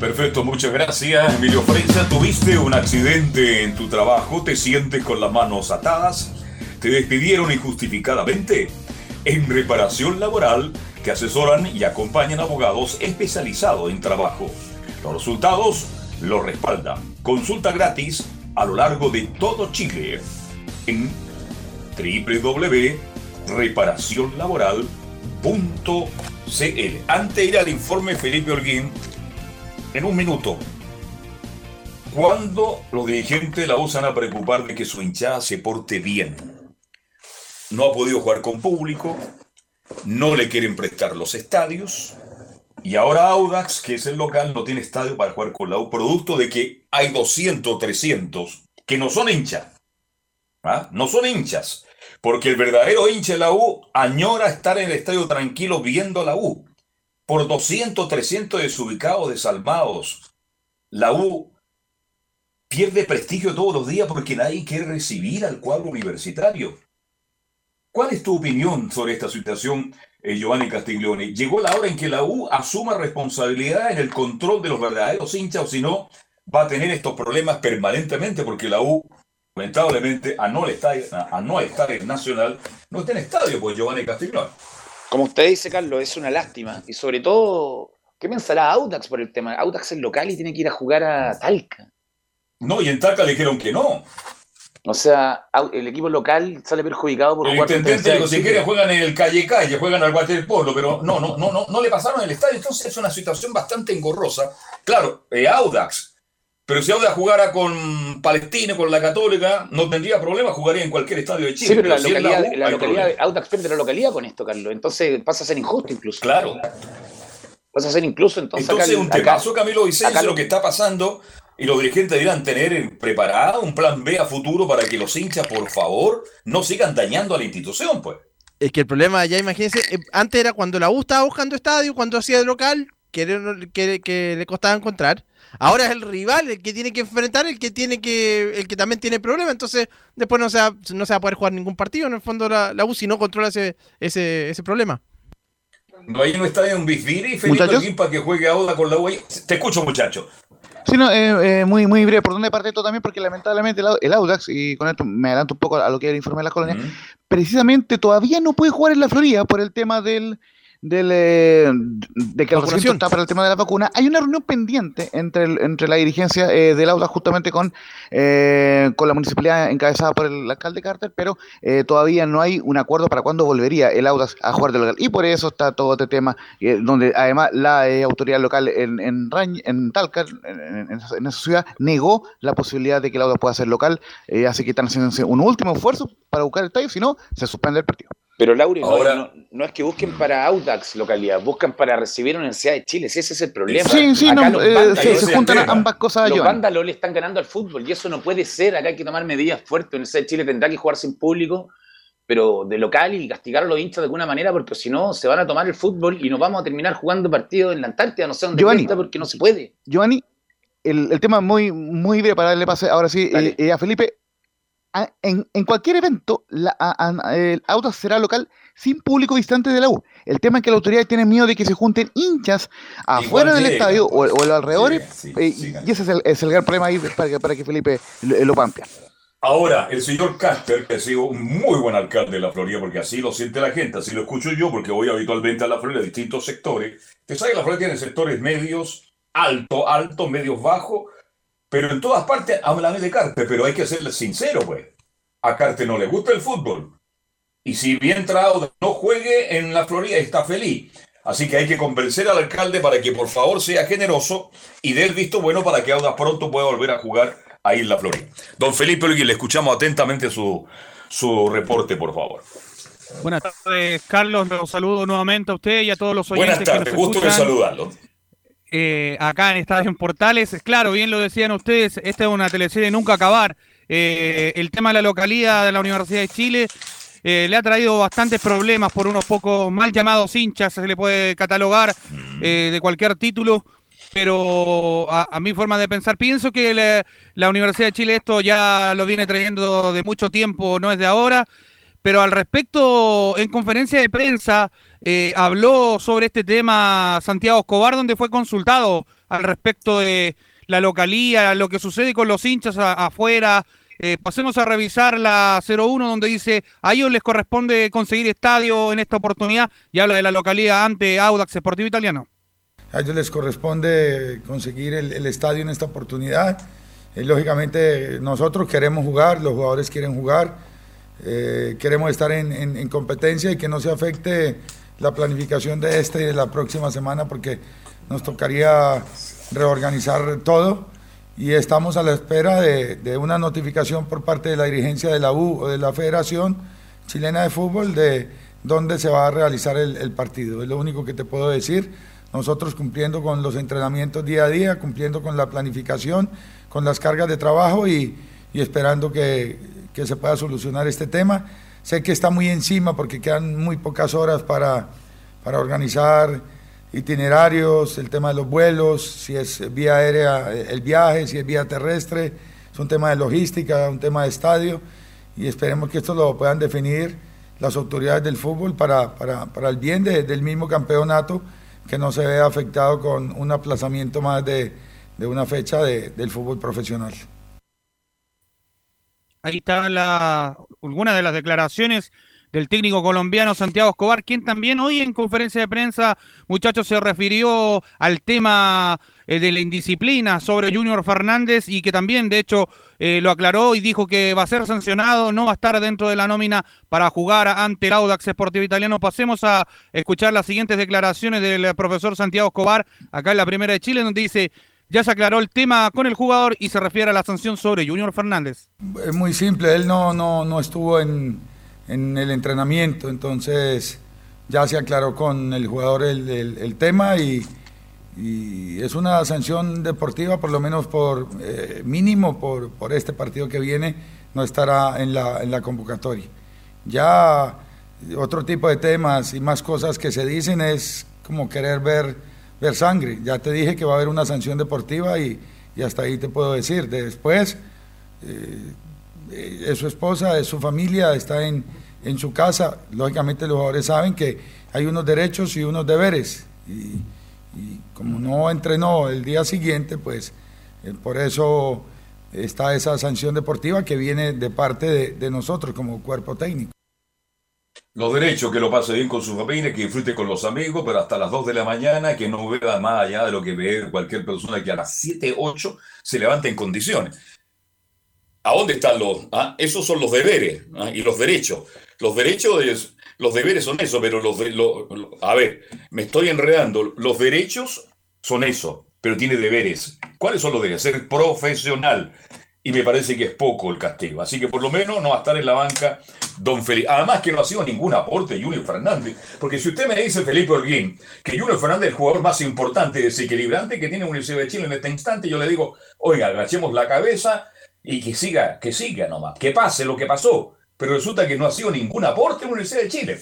Perfecto, muchas gracias Emilio Frenza. Tuviste un accidente en tu trabajo, te sientes con las manos atadas, te despidieron injustificadamente. En reparación laboral, que asesoran y acompañan abogados especializados en trabajo. Los resultados los respaldan. Consulta gratis a lo largo de todo Chile en www.reparacionlaboral.cl. Antes de ir al informe Felipe Holguín, en un minuto, ¿cuándo los dirigentes la usan a preocupar de que su hinchada se porte bien? No ha podido jugar con público, no le quieren prestar los estadios, y ahora Audax, que es el local, no tiene estadio para jugar con la U, producto de que hay 200, 300 que no son hinchas. ¿ah? No son hinchas. Porque el verdadero hincha de la U añora estar en el estadio tranquilo viendo la U por 200, 300 desubicados, desalmados. La U pierde prestigio todos los días porque nadie quiere recibir al cuadro universitario. ¿Cuál es tu opinión sobre esta situación, eh, Giovanni Castiglioni? ¿Llegó la hora en que la U asuma responsabilidad en el control de los verdaderos hinchas o si no, va a tener estos problemas permanentemente porque la U, lamentablemente, a no estar, a no estar en Nacional, no está en estadio, pues Giovanni Castiglioni? Como usted dice, Carlos, es una lástima. Y sobre todo, ¿qué pensará Audax por el tema? Audax es local y tiene que ir a jugar a Talca. No, y en Talca le dijeron que no. O sea, el equipo local sale perjudicado por el jugar intendente dijo, si quieren juegan en el calle calle, juegan al waterpolo, pero no, no, no, no, no le pasaron el estadio, entonces es una situación bastante engorrosa. Claro, eh, Audax, pero si Audax jugara con Palestina, con la Católica, no tendría problema, jugaría en cualquier estadio de Chile. Sí, pero, la, localidad, la, localidad Audax pierde la localidad con esto, Carlos. Entonces pasa a ser injusto incluso. Claro. Pasa a ser incluso entonces. Entonces, un temazo, Camilo Vicente, lo que está pasando y los dirigentes dirán tener preparado un plan B a futuro para que los hinchas, por favor, no sigan dañando a la institución, pues. Es que el problema, ya imagínense, eh, antes era cuando la U estaba buscando estadio, cuando hacía de local, que, que, que le costaba encontrar. Ahora es el rival el que tiene que enfrentar, el que tiene que, el que también tiene problemas, entonces después no se va, no se va a poder jugar ningún partido en el fondo la, la U si no controla ese, ese, ese problema. No hay un estadio en Bisbiri, Felipe para que juegue ahora con la U. Te escucho, muchacho. Sí, no, eh, eh, muy, muy breve. ¿Por dónde parte esto también? Porque lamentablemente el, Audax, y con esto me adelanto un poco a lo que era el informe de la colonia, precisamente todavía no puede jugar en la Florida por el tema del, del, eh, de que el recinto está para el tema de la vacuna, hay una reunión pendiente entre, entre la dirigencia eh, del Audax justamente con, eh, con la municipalidad encabezada por el alcalde Carter, pero todavía no hay un acuerdo para cuándo volvería el Audax a jugar de local. Y por eso está todo este tema, donde además la autoridad local en, en, en Talca, en, esa ciudad, negó la posibilidad de que el Audax pueda ser local, así que están haciendo un último esfuerzo para buscar el estadio, si no, se suspende el partido. Pero Lauri, no, es que busquen para Audax localidad, buscan para recibir Universidad de Chile, si ese es el problema. Sí, sí, eh, se, juntan ambas cosas. Los vándalos le están ganando al fútbol y eso no puede ser, acá hay que tomar medidas fuertes, Universidad de Chile tendrá que jugar sin público, pero de local y castigar a los hinchas de alguna manera, porque si no se van a tomar el fútbol y nos vamos a terminar jugando partidos en la Antártida, no sé dónde está porque no se puede. Giovanni, el, el tema muy, muy breve para darle pase ahora sí eh, eh, a Felipe en, en, cualquier evento, la, el auto será local sin público distante de la U. El tema es que la autoridad tiene miedo de que se junten hinchas afuera del estadio o, o, alrededores, eh, y ese es el, es el, gran problema ahí para que, para que Felipe lo, lo pampea. Ahora, el señor Casper, que ha sido un muy buen alcalde de la Florida, porque así lo siente la gente, así lo escucho yo, porque voy habitualmente a la Florida, a distintos sectores. Usted sabe que la Florida tiene sectores medios, alto, alto, medios, bajos, pero en todas partes hablan de Casper, pero hay que ser sincero, pues. A Casper no le gusta el fútbol. Y si bien Trauda no juegue en la Florida, está feliz. Así que hay que convencer al alcalde para que por favor sea generoso y dé el visto bueno para que Auda pronto pueda volver a jugar ahí en la Florida. Don Felipe le escuchamos atentamente su, su reporte, por favor. Buenas tardes, Carlos. Los saludo nuevamente a usted y a todos los oyentes. Buenas tardes, gusto de saludarlo. Eh, acá en Estadio Portales. Claro, bien lo decían ustedes, esta es una teleserie nunca acabar. Eh, el tema de la localidad de la Universidad de Chile eh, le ha traído bastantes problemas por unos pocos mal llamados hinchas, se le puede catalogar mm. de cualquier título pero a, mi forma de pensar, pienso que la, Universidad de Chile esto ya lo viene trayendo de mucho tiempo, no es de ahora, pero al respecto, en conferencia de prensa, eh, habló sobre este tema Santiago Escobar, donde fue consultado al respecto de la localía, lo que sucede con los hinchas afuera. Eh, pasemos a revisar la 01, donde dice, a ellos les corresponde conseguir estadio en esta oportunidad, y habla de la localidad ante Audax Sportivo Italiano a ellos les corresponde conseguir el, estadio en esta oportunidad. Eh, lógicamente nosotros queremos jugar, los jugadores quieren jugar, eh, queremos estar en, competencia y que no se afecte la planificación de esta y de la próxima semana porque nos tocaría reorganizar todo y estamos a la espera de, una notificación por parte de la dirigencia de la U o de la Federación Chilena de Fútbol de dónde se va a realizar el, partido. Es lo único que te puedo decir nosotros cumpliendo con los entrenamientos día a día, cumpliendo con la planificación, con las cargas de trabajo y, esperando que, se pueda solucionar este tema. Sé que está muy encima porque quedan muy pocas horas para, para organizar itinerarios, el tema de los vuelos, si es vía aérea el viaje, si es vía terrestre, es un tema de logística, un tema de estadio y esperemos que esto lo puedan definir las autoridades del fútbol para, para, el bien del mismo campeonato que no se vea afectado con un aplazamiento más de, una fecha del fútbol profesional. Ahí está la, alguna de las declaraciones del técnico colombiano Santiago Escobar, quien también hoy en conferencia de prensa, muchachos, se refirió al tema eh, de la indisciplina sobre Junior Fernández y que también, de hecho, eh, lo aclaró y dijo que va a ser sancionado, no va a estar dentro de la nómina para jugar ante el Audax Sportivo Italiano. Pasemos a escuchar las siguientes declaraciones del profesor Santiago Escobar, acá en la Primera de Chile, donde dice... Ya se aclaró el tema con el jugador y se refiere a la sanción sobre Junior Fernández. Es muy simple, él no, no, no estuvo en, en el entrenamiento, entonces ya se aclaró con el jugador el, tema y, es una sanción deportiva, por lo menos por eh, mínimo por, por, este partido que viene, no estará en la, en la convocatoria. Ya otro tipo de temas y más cosas que se dicen es como querer ver, ver sangre. Ya te dije que va a haber una sanción deportiva y, hasta ahí te puedo decir. Después, eh, eh, es su esposa, es su familia, está en, en su casa. Lógicamente los jugadores saben que hay unos derechos y unos deberes. Y, como no entrenó el día siguiente, pues eh, por eso está esa sanción deportiva que viene de parte de, nosotros como cuerpo técnico. Los derechos, que lo pase bien con su familia, que disfrute con los amigos, pero hasta las 2 de la mañana, que no vea más allá de lo que ve cualquier persona que a las 7, 8 se levante en condiciones. ¿A dónde están los? Ah? Esos son los deberes ¿ah? y los derechos. Los derechos, los deberes son eso, pero los, a ver, me estoy enredando. Los derechos son eso, pero tiene deberes. ¿Cuáles son los deberes? Ser profesional. Y me parece que es poco el castigo. Así que por lo menos no va a estar en la banca don Felipe. Además que no ha sido ningún aporte Junior Fernández. Porque si usted me dice, Felipe Orguín, que Junior Fernández es el jugador más importante, desequilibrante que tiene Universidad de Chile en este instante, yo le digo, oiga, agachemos la cabeza y que siga, que siga nomás, que pase lo que pasó. Pero resulta que no ha sido ningún aporte en la Universidad de Chile.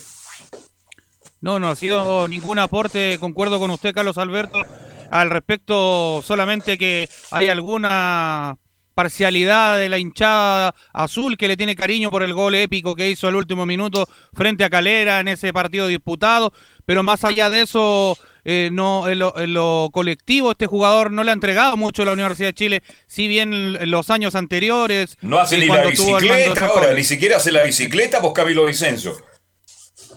No, no ha sido ningún aporte, concuerdo con usted, Carlos Alberto, al respecto solamente que hay alguna parcialidad de la hinchada azul que le tiene cariño por el gol épico que hizo el último minuto frente a Calera en ese partido disputado, pero más allá de eso, eh, no en lo, colectivo este jugador no le ha entregado mucho a la Universidad de Chile, si bien en los años anteriores. No hace ni la bicicleta ahora, ni siquiera hace la bicicleta, vos Camilo Vicencio.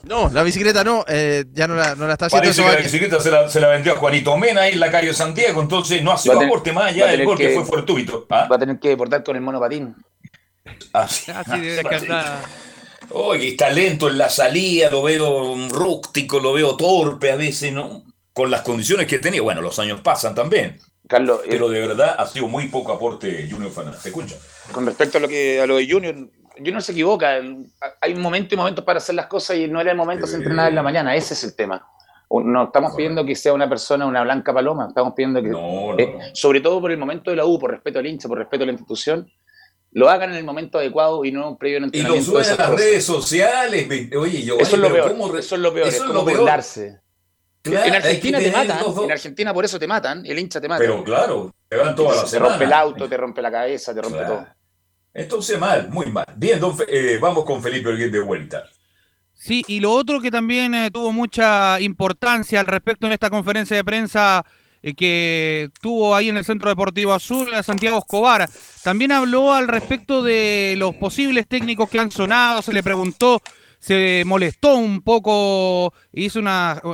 No, la bicicleta no, eh, ya no la, no la está haciendo. Parece que la bicicleta se la, se la, vendió a Juanito Mena ahí en la calle Santiago, entonces no ha sido aporte más allá del gol que, fue fortuito. ¿ah? Va a tener que deportar con el monopatín. Así, Así debe andar. Oye, está lento en la salida, lo veo rústico, lo veo torpe a veces, ¿no? Con las condiciones que tenía. Bueno, los años pasan también. Carlos, eh, pero de verdad ha sido muy poco aporte Junior Fernández. ¿Te escucha? Con respecto a lo que a lo de Junior, Junior se equivoca. Hay un momento y momentos para hacer las cosas y no era el momento de entrenar en la mañana. Ese es el tema. No estamos pidiendo que sea una persona, una blanca paloma. Estamos pidiendo que, eh, sobre todo por el momento de la U, por respeto al hincha, por respeto a la institución, lo hagan en el momento adecuado y no previo al entrenamiento. Y lo suben a las redes sociales. Oye, yo, eso, es lo peor, eso es lo peor. es, como burlarse. en Argentina te matan. En Argentina por eso te matan. El hincha te mata. Pero claro, te van todas las Te rompe el auto, te rompe la cabeza, te rompe todo. Entonces mal, muy mal. Bien, eh, vamos con Felipe Olguín de vuelta. Sí, y lo otro que también eh, tuvo mucha importancia al respecto en esta conferencia de prensa eh, que tuvo ahí en el Centro Deportivo Azul, Santiago Escobar. También habló al respecto de los posibles técnicos que han sonado, se le preguntó, se molestó un poco, hizo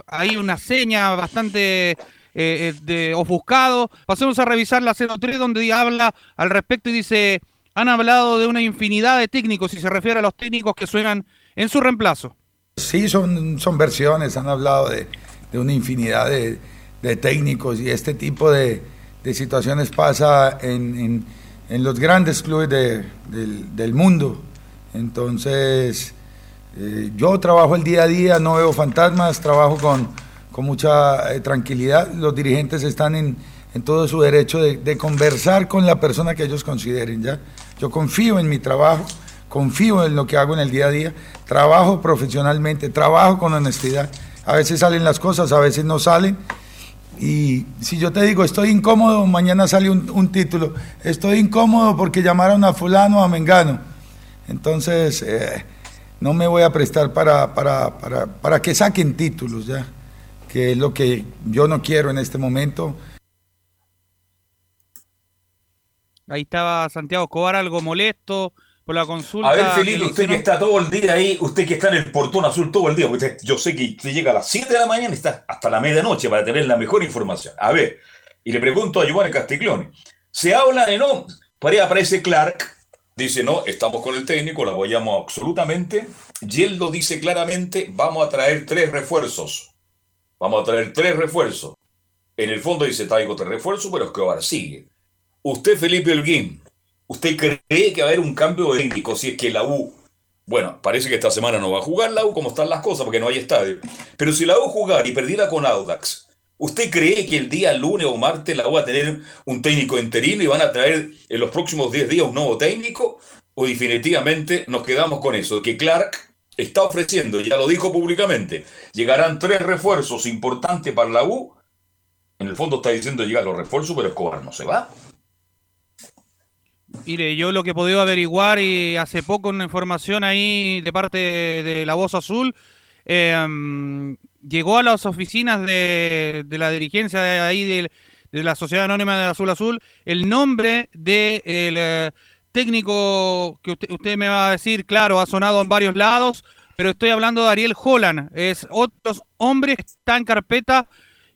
ahí una seña bastante de ofuscado. Pasemos a revisar la 03 donde habla al respecto y dice han hablado de una infinidad de técnicos y se refiere a los técnicos que suenan en su reemplazo. Sí, son, son versiones, han hablado de, una infinidad de, técnicos y este tipo de, situaciones pasa en, los grandes clubes del, mundo. Entonces, eh, yo trabajo el día a día, no veo fantasmas, trabajo con, con mucha eh, tranquilidad. Los dirigentes están en, en todo su derecho de, de, conversar con la persona que ellos consideren, ¿ya? Yo confío en mi trabajo, confío en lo que hago en el día a día, trabajo profesionalmente, trabajo con honestidad. A veces salen las cosas, a veces no salen. Y si yo te digo, estoy incómodo, mañana sale un, título, estoy incómodo porque llamaron a fulano a mengano. Entonces, eh, no me voy a prestar para, para, para, para que saquen títulos, ¿ya? que es lo que yo no quiero en este momento. Ahí estaba Santiago Escobar algo molesto por la consulta. A ver, Felipe, usted que está todo el día ahí, usted que está en el portón azul todo el día, porque yo sé que usted llega a las 7 de la mañana y está hasta la medianoche para tener la mejor información. A ver, y le pregunto a Giovanni Castiglione, se habla de no, por ahí aparece Clark, dice no, estamos con el técnico, lo apoyamos absolutamente, y él lo dice claramente, vamos a traer tres refuerzos, vamos a traer tres refuerzos. En el fondo dice, traigo tres refuerzos, pero Escobar sigue. Usted, Felipe Holguín, ¿usted cree que va a haber un cambio técnico si es que la U, bueno, parece que esta semana no va a jugar la U como están las cosas porque no hay estadio, pero si la U jugar y perdiera con Audax, ¿usted cree que el día lunes o martes la U va a tener un técnico interino y van a traer en los próximos 10 días un nuevo técnico? ¿O definitivamente nos quedamos con eso, que Clark está ofreciendo, ya lo dijo públicamente, llegarán tres refuerzos importantes para la U? En el fondo está diciendo llegar los refuerzos, pero Escobar no se va. Mire, yo lo que he podido averiguar y hace poco una información ahí de parte de la Voz Azul, em, llegó a las oficinas de, la dirigencia de ahí de, la Sociedad Anónima de Azul Azul el nombre del de eh, técnico que usted, usted, me va a decir, claro, ha sonado en varios lados, pero estoy hablando de Ariel Holland, es otro hombre que está en carpeta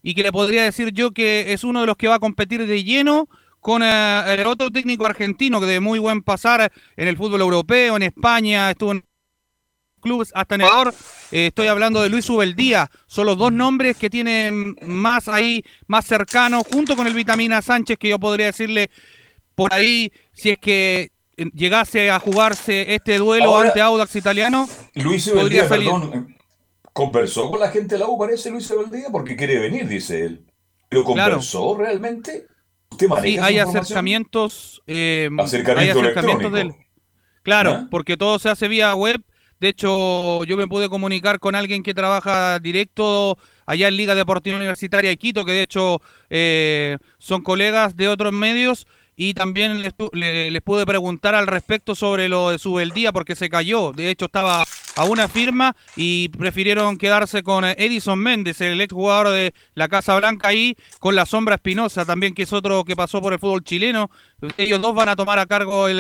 y que le podría decir yo que es uno de los que va a competir de lleno con eh, el otro técnico argentino que de muy buen pasar en el fútbol europeo, en España, estuvo en clubes hasta en Ecuador. Eh, estoy hablando de Luis Ubeldía. Son los dos nombres que tienen más ahí, más cercanos, junto con el Vitamina Sánchez, que yo podría decirle por ahí, si es que llegase a jugarse este duelo ante Audax italiano. Luis Ubeldía, perdón, conversó con la gente de la U, parece Luis Ubeldía, porque quiere venir, dice él. ¿Pero conversó realmente? Sí, hay acercamientos, eh, hay acercamientos del... Claro, porque todo se hace vía web. De hecho, yo me pude comunicar con alguien que trabaja directo allá en Liga Deportiva Universitaria de Quito, que de hecho eh, son colegas de otros medios, y también les, pude preguntar al respecto sobre lo de su día porque se cayó. De hecho, estaba a una firma y prefirieron quedarse con Edison Méndez, el ex jugador de la Casa Blanca, ahí con la Sombra Espinosa, también que es otro que pasó por el fútbol chileno. Ellos dos van a tomar a cargo el,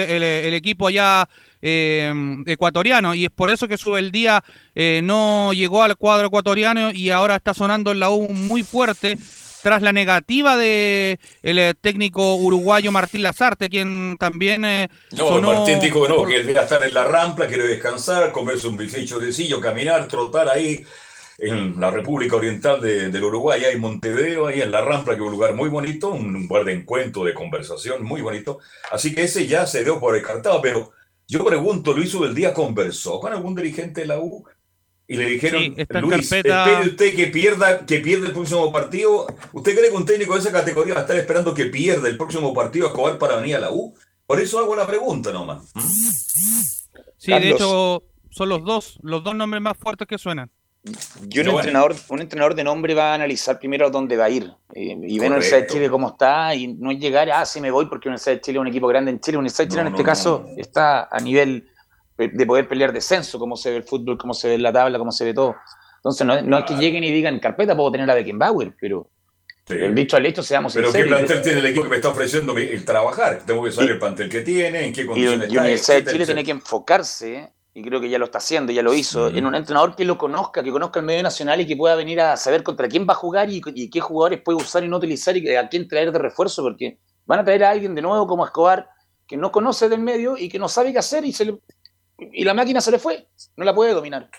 equipo allá eh, ecuatoriano y es por eso que su día eh, no llegó al cuadro ecuatoriano y ahora está sonando en la U muy fuerte tras la negativa de el eh, técnico uruguayo Martín Lazarte, quien también eh, no, Martín dijo que no, que él quiere estar en la rampla, quiere descansar, comerse un bificho de sillo, caminar, trotar ahí en la República Oriental de, del Uruguay, ahí en Montevideo, ahí en la Rampla, que es un lugar muy bonito, un lugar de encuentro, de conversación muy bonito. Así que ese ya se dio por descartado, pero yo pregunto, Luis día conversó con algún dirigente de la U y le dijeron, Luis, espere usted que pierda, que pierda el próximo partido. ¿Usted cree que un técnico de esa categoría va a estar esperando que pierda el próximo partido a Escobar para venir a la U? Por eso hago la pregunta nomás. ¿Mm? Sí, de hecho, son los dos, los dos nombres más fuertes que suenan. Yo un, entrenador, un entrenador de nombre va a analizar primero dónde va a ir eh, y ver Universidad de Chile cómo está y no es llegar, ah, sí me voy porque Universidad de Chile es un equipo grande en Chile. Universidad de Chile en este caso está a nivel de poder pelear descenso, como se ve el fútbol, cómo se ve la tabla, cómo se ve todo. Entonces, no, no es que lleguen y digan, carpeta, puedo tener a Beckenbauer, pero el dicho al hecho, seamos Pero ¿qué plantel tiene el equipo que me está ofreciendo el trabajar? Tengo que saber el plantel que tiene, en qué condiciones y, y Universidad de Chile tiene que enfocarse, y creo que ya lo está haciendo, ya lo hizo, en un entrenador que lo conozca, que conozca el medio nacional y que pueda venir a saber contra quién va a jugar y, y qué jugadores puede usar y no utilizar y a quién traer de refuerzo, porque van a traer a alguien de nuevo como Escobar, que no conoce del medio y que no sabe qué hacer y se le, y la máquina se le fue, no la puede dominar.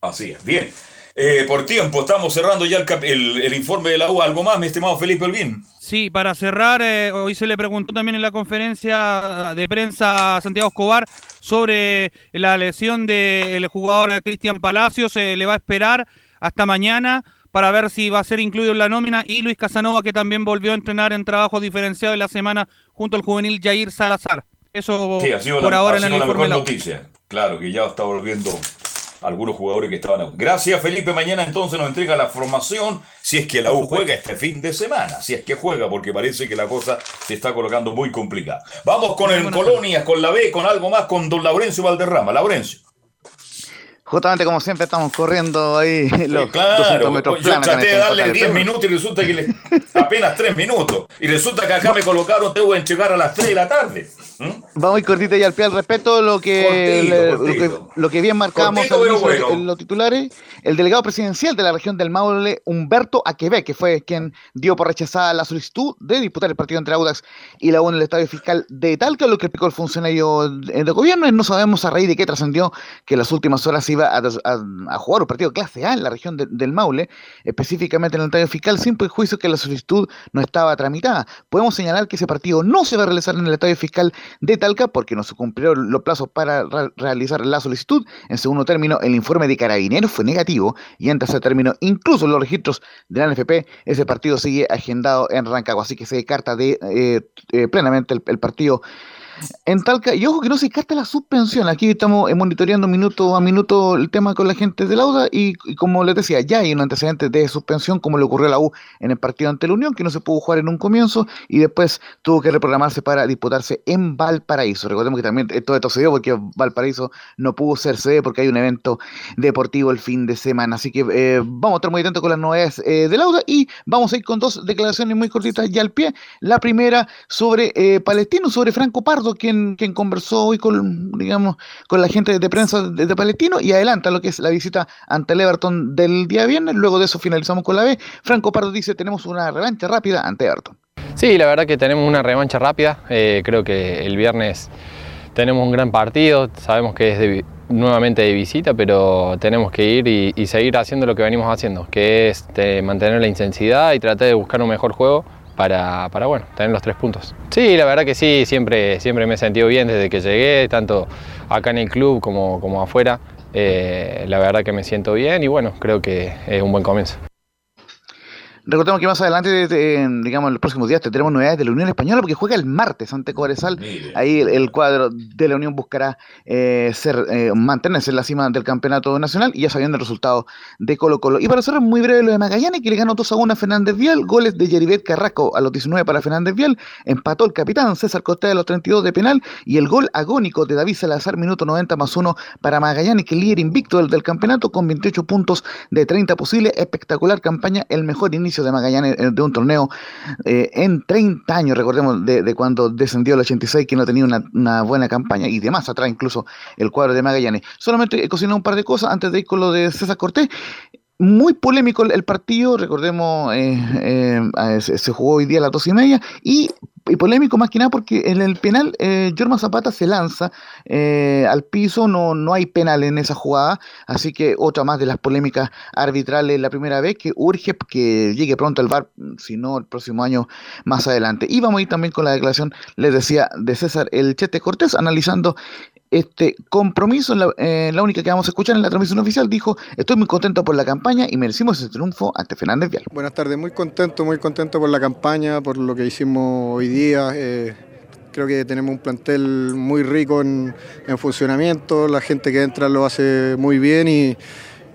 Así es, bien. Eh, por tiempo, estamos cerrando ya el, el, informe de la U. ¿Algo más, mi estimado Felipe Olguín? Sí, para cerrar, eh, hoy se le preguntó también en la conferencia de prensa a Santiago Escobar sobre la lesión del jugador Cristian Palacios. Se le va a esperar hasta mañana para ver si va a ser incluido en la nómina. Y Luis Casanova, que también volvió a entrenar en trabajo diferenciado en la semana junto al juvenil Jair Salazar. Eso sí, ha sido por ahora en el la mejor noticia. Claro, que ya está volviendo algunos jugadores que estaban. Gracias, Felipe. Mañana entonces nos entrega la formación. Si es que la U juega este fin de semana. Si es que juega, porque parece que la cosa se está colocando muy complicada. Vamos con el Colonia, con la B, con algo más, con don Laurencio Valderrama. Laurencio. Justamente como siempre estamos corriendo ahí <laughs> los claro, metros yo traté de darle 10 minutos y resulta que le, <laughs> apenas 3 minutos. Y resulta que acá me colocaron, tengo que llegar a las 3 de la tarde. ¿Mm? Vamos y cortito y al pie al respeto lo que, Lo, que bien marcamos en los titulares. El delegado presidencial de la región del Maule, Humberto Aquebec, que fue quien dio por rechazada la solicitud de disputar el partido entre Audax y la U en el estadio fiscal de Talca, lo que explicó el funcionario de gobierno. Y no sabemos a raíz de qué trascendió que en las últimas horas iba a, jugar un partido clase A en la región del Maule, específicamente en el estadio fiscal, sin juicio que la solicitud no estaba tramitada. Podemos señalar que ese partido no se va a realizar en el estadio fiscal de Talca porque no se cumplieron los plazos para realizar la solicitud. En segundo término, el informe de Carabineros fue negativo y en tercer término, incluso los registros de la NFP, ese partido sigue agendado en Rancagua, así que se descarta de, eh, eh, plenamente el partido en Talca, y ojo que no se carta la suspensión, aquí estamos monitoreando minuto a minuto el tema con la gente de Lauda y, como les decía, ya hay un antecedente de suspensión como le ocurrió a la U en el partido ante la Unión, que no se pudo jugar en un comienzo y después tuvo que reprogramarse para disputarse en Valparaíso. Recordemos que también todo esto se dio porque Valparaíso no pudo ser sede porque hay un evento deportivo el fin de semana, así que eh, vamos a estar muy atentos con las novedades eh, de Lauda y vamos a ir con dos declaraciones muy cortitas ya al pie. La primera sobre eh, Palestino, sobre Franco Pardo quien, conversó hoy con, digamos, con la gente de prensa de, Palestino y adelanta lo que es la visita ante el Everton del día viernes. Luego de eso finalizamos con la B. Franco Pardo dice, tenemos una revancha rápida ante Everton. Sí, la verdad que tenemos una revancha rápida. Eh, creo que el viernes tenemos un gran partido. Sabemos que es nuevamente de visita, pero tenemos que ir y, seguir haciendo lo que venimos haciendo, que es mantener la intensidad y tratar de buscar un mejor juego para, para, bueno, tener los tres puntos. Sí, la verdad que sí, siempre, siempre me he sentido bien desde que llegué, tanto acá en el club como, como afuera. Eh, la verdad que me siento bien y bueno, creo que es un buen comienzo. Recordemos que más adelante, digamos, en los próximos días tendremos novedades de la Unión Española porque juega el martes ante Cobresal. Ahí el, cuadro de la Unión buscará eh, ser eh, mantenerse en la cima del campeonato nacional y ya sabiendo el resultado de Colo Colo. Y para cerrar muy breve lo de Magallanes, que le ganó 2 a 1 a Fernández Vial, goles de Yeribet Carrasco a los 19 para Fernández Vial, empató el capitán César Costa a los 32 de penal y el gol agónico de David Salazar, minuto 90 más 1 para Magallanes, que líder invicto del, del campeonato con 28 puntos de 30 posibles. Espectacular campaña, el mejor inicio de Magallanes eh, de un torneo eh, en 30 años, recordemos, de, cuando descendió el 86, que no tenía una, buena campaña y demás atrás incluso el cuadro de Magallanes. Solamente he cocinado un par de cosas antes de ir con lo de César Cortés muy polémico el, partido, recordemos, eh, se, jugó hoy día a las dos y media, y polémico más que nada porque en el penal eh, Jorma Zapata se lanza eh, al piso, no, no hay penal en esa jugada, así que otra más de las polémicas arbitrales la primera vez que urge que llegue pronto el VAR, si no el próximo año más adelante. Y vamos a ir también con la declaración, les decía, de César El Chete Cortés, analizando este compromiso, la, única que vamos a escuchar en la transmisión oficial, dijo, estoy muy contento por la campaña y merecimos ese triunfo ante Fernández Vial. Buenas tardes, muy contento, muy contento por la campaña, por lo que hicimos hoy día. Eh, creo que tenemos un plantel muy rico en, funcionamiento, la gente que entra lo hace muy bien y,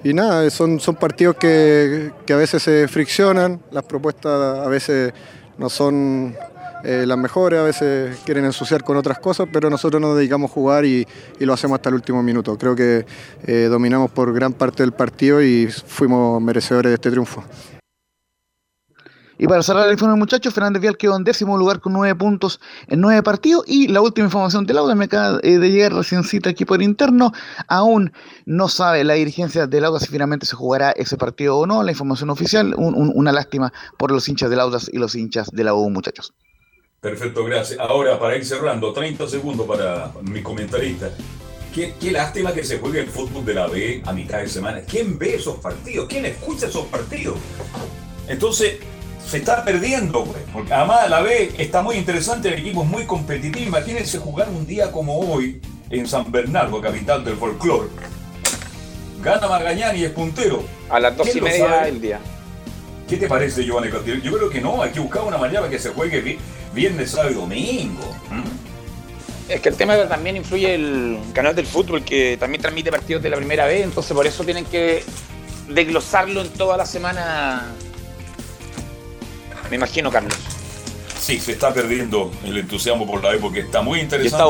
y nada, son, son partidos que, que a veces se friccionan, las propuestas a veces no son eh, las mejores, a veces quieren ensuciar con otras cosas, pero nosotros nos dedicamos a jugar y, lo hacemos hasta el último minuto. Creo que eh, dominamos por gran parte del partido y fuimos merecedores de este triunfo. Y para cerrar el informe, muchachos, Fernández Vial quedó en décimo lugar con nueve puntos en nueve partidos. Y la última información del Lauda me acaba eh, de llegar recién cita aquí por interno. Aún no sabe la dirigencia del Lauda si finalmente se jugará ese partido o no. La información oficial, una lástima por los hinchas del Audas y los hinchas de la U, muchachos. Perfecto, gracias. Ahora, para ir cerrando, 30 segundos para mi comentarista. Qué, lástima que se juegue el fútbol de la B a mitad de semana. ¿Quién ve esos partidos? ¿Quién escucha esos partidos? Entonces, se está perdiendo, güey. Porque además la B está muy interesante, el equipo es muy competitivo. Imagínense jugar un día como hoy en San Bernardo, capital del folclore. Gana Magañani y es puntero. A las dos y media del día. ¿Qué te parece, Giovanni Castillo? Yo creo que no, hay que buscar una manera para que se juegue bien viernes, sábado y domingo. Es que el tema también influye el canal del fútbol, que también transmite partidos de la primera vez, entonces por eso tienen que desglosarlo en toda la semana. Me imagino, Carlos. Sí, se está perdiendo el entusiasmo por la época, está muy interesante. Está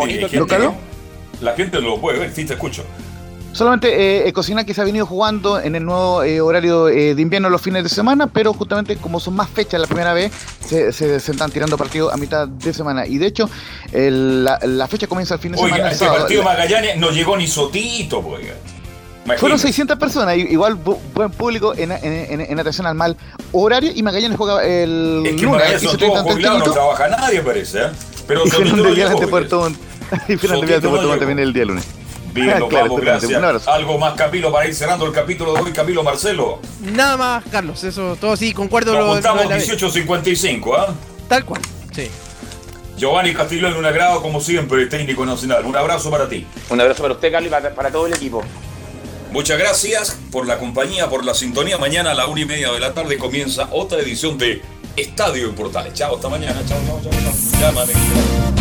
la gente lo puede ver, sí te escucho. Solamente eh, Cocina que se ha venido jugando en el nuevo eh, horario eh, de invierno los fines de semana, pero justamente como son más fechas la primera vez, se, se, están tirando partidos a mitad de semana. Y de hecho, la, fecha comienza el fin de semana. Oiga, este partido Magallanes no llegó ni Sotito, pues. Fueron 600 personas, igual buen público en, en, atención al mal horario y Magallanes juega el es que lunes. Magallanes jubilados, no trabaja nadie parece, ¿eh? Pero y de Puerto Montt <laughs> y Vial de Puerto Montt también el día lunes. Bien, <laughs> nos vamos, gracias. Algo más, Camilo, para ir cerrando el capítulo de hoy, Camilo Marcelo. Nada más, Carlos, eso, todo sí, concuerdo. Nos contamos 18.55, ¿ah? Tal cual, sí. Giovanni Castillo en un agrado, como siempre, técnico nacional. Un abrazo para ti. Un abrazo para usted, Carlos, y para, todo el equipo. Muchas gracias por la compañía, por la sintonía. Mañana a la una y media de la tarde comienza otra edición de Estadio en Portales. Chao, hasta mañana. Chao, chao, chao. chao. Llámame.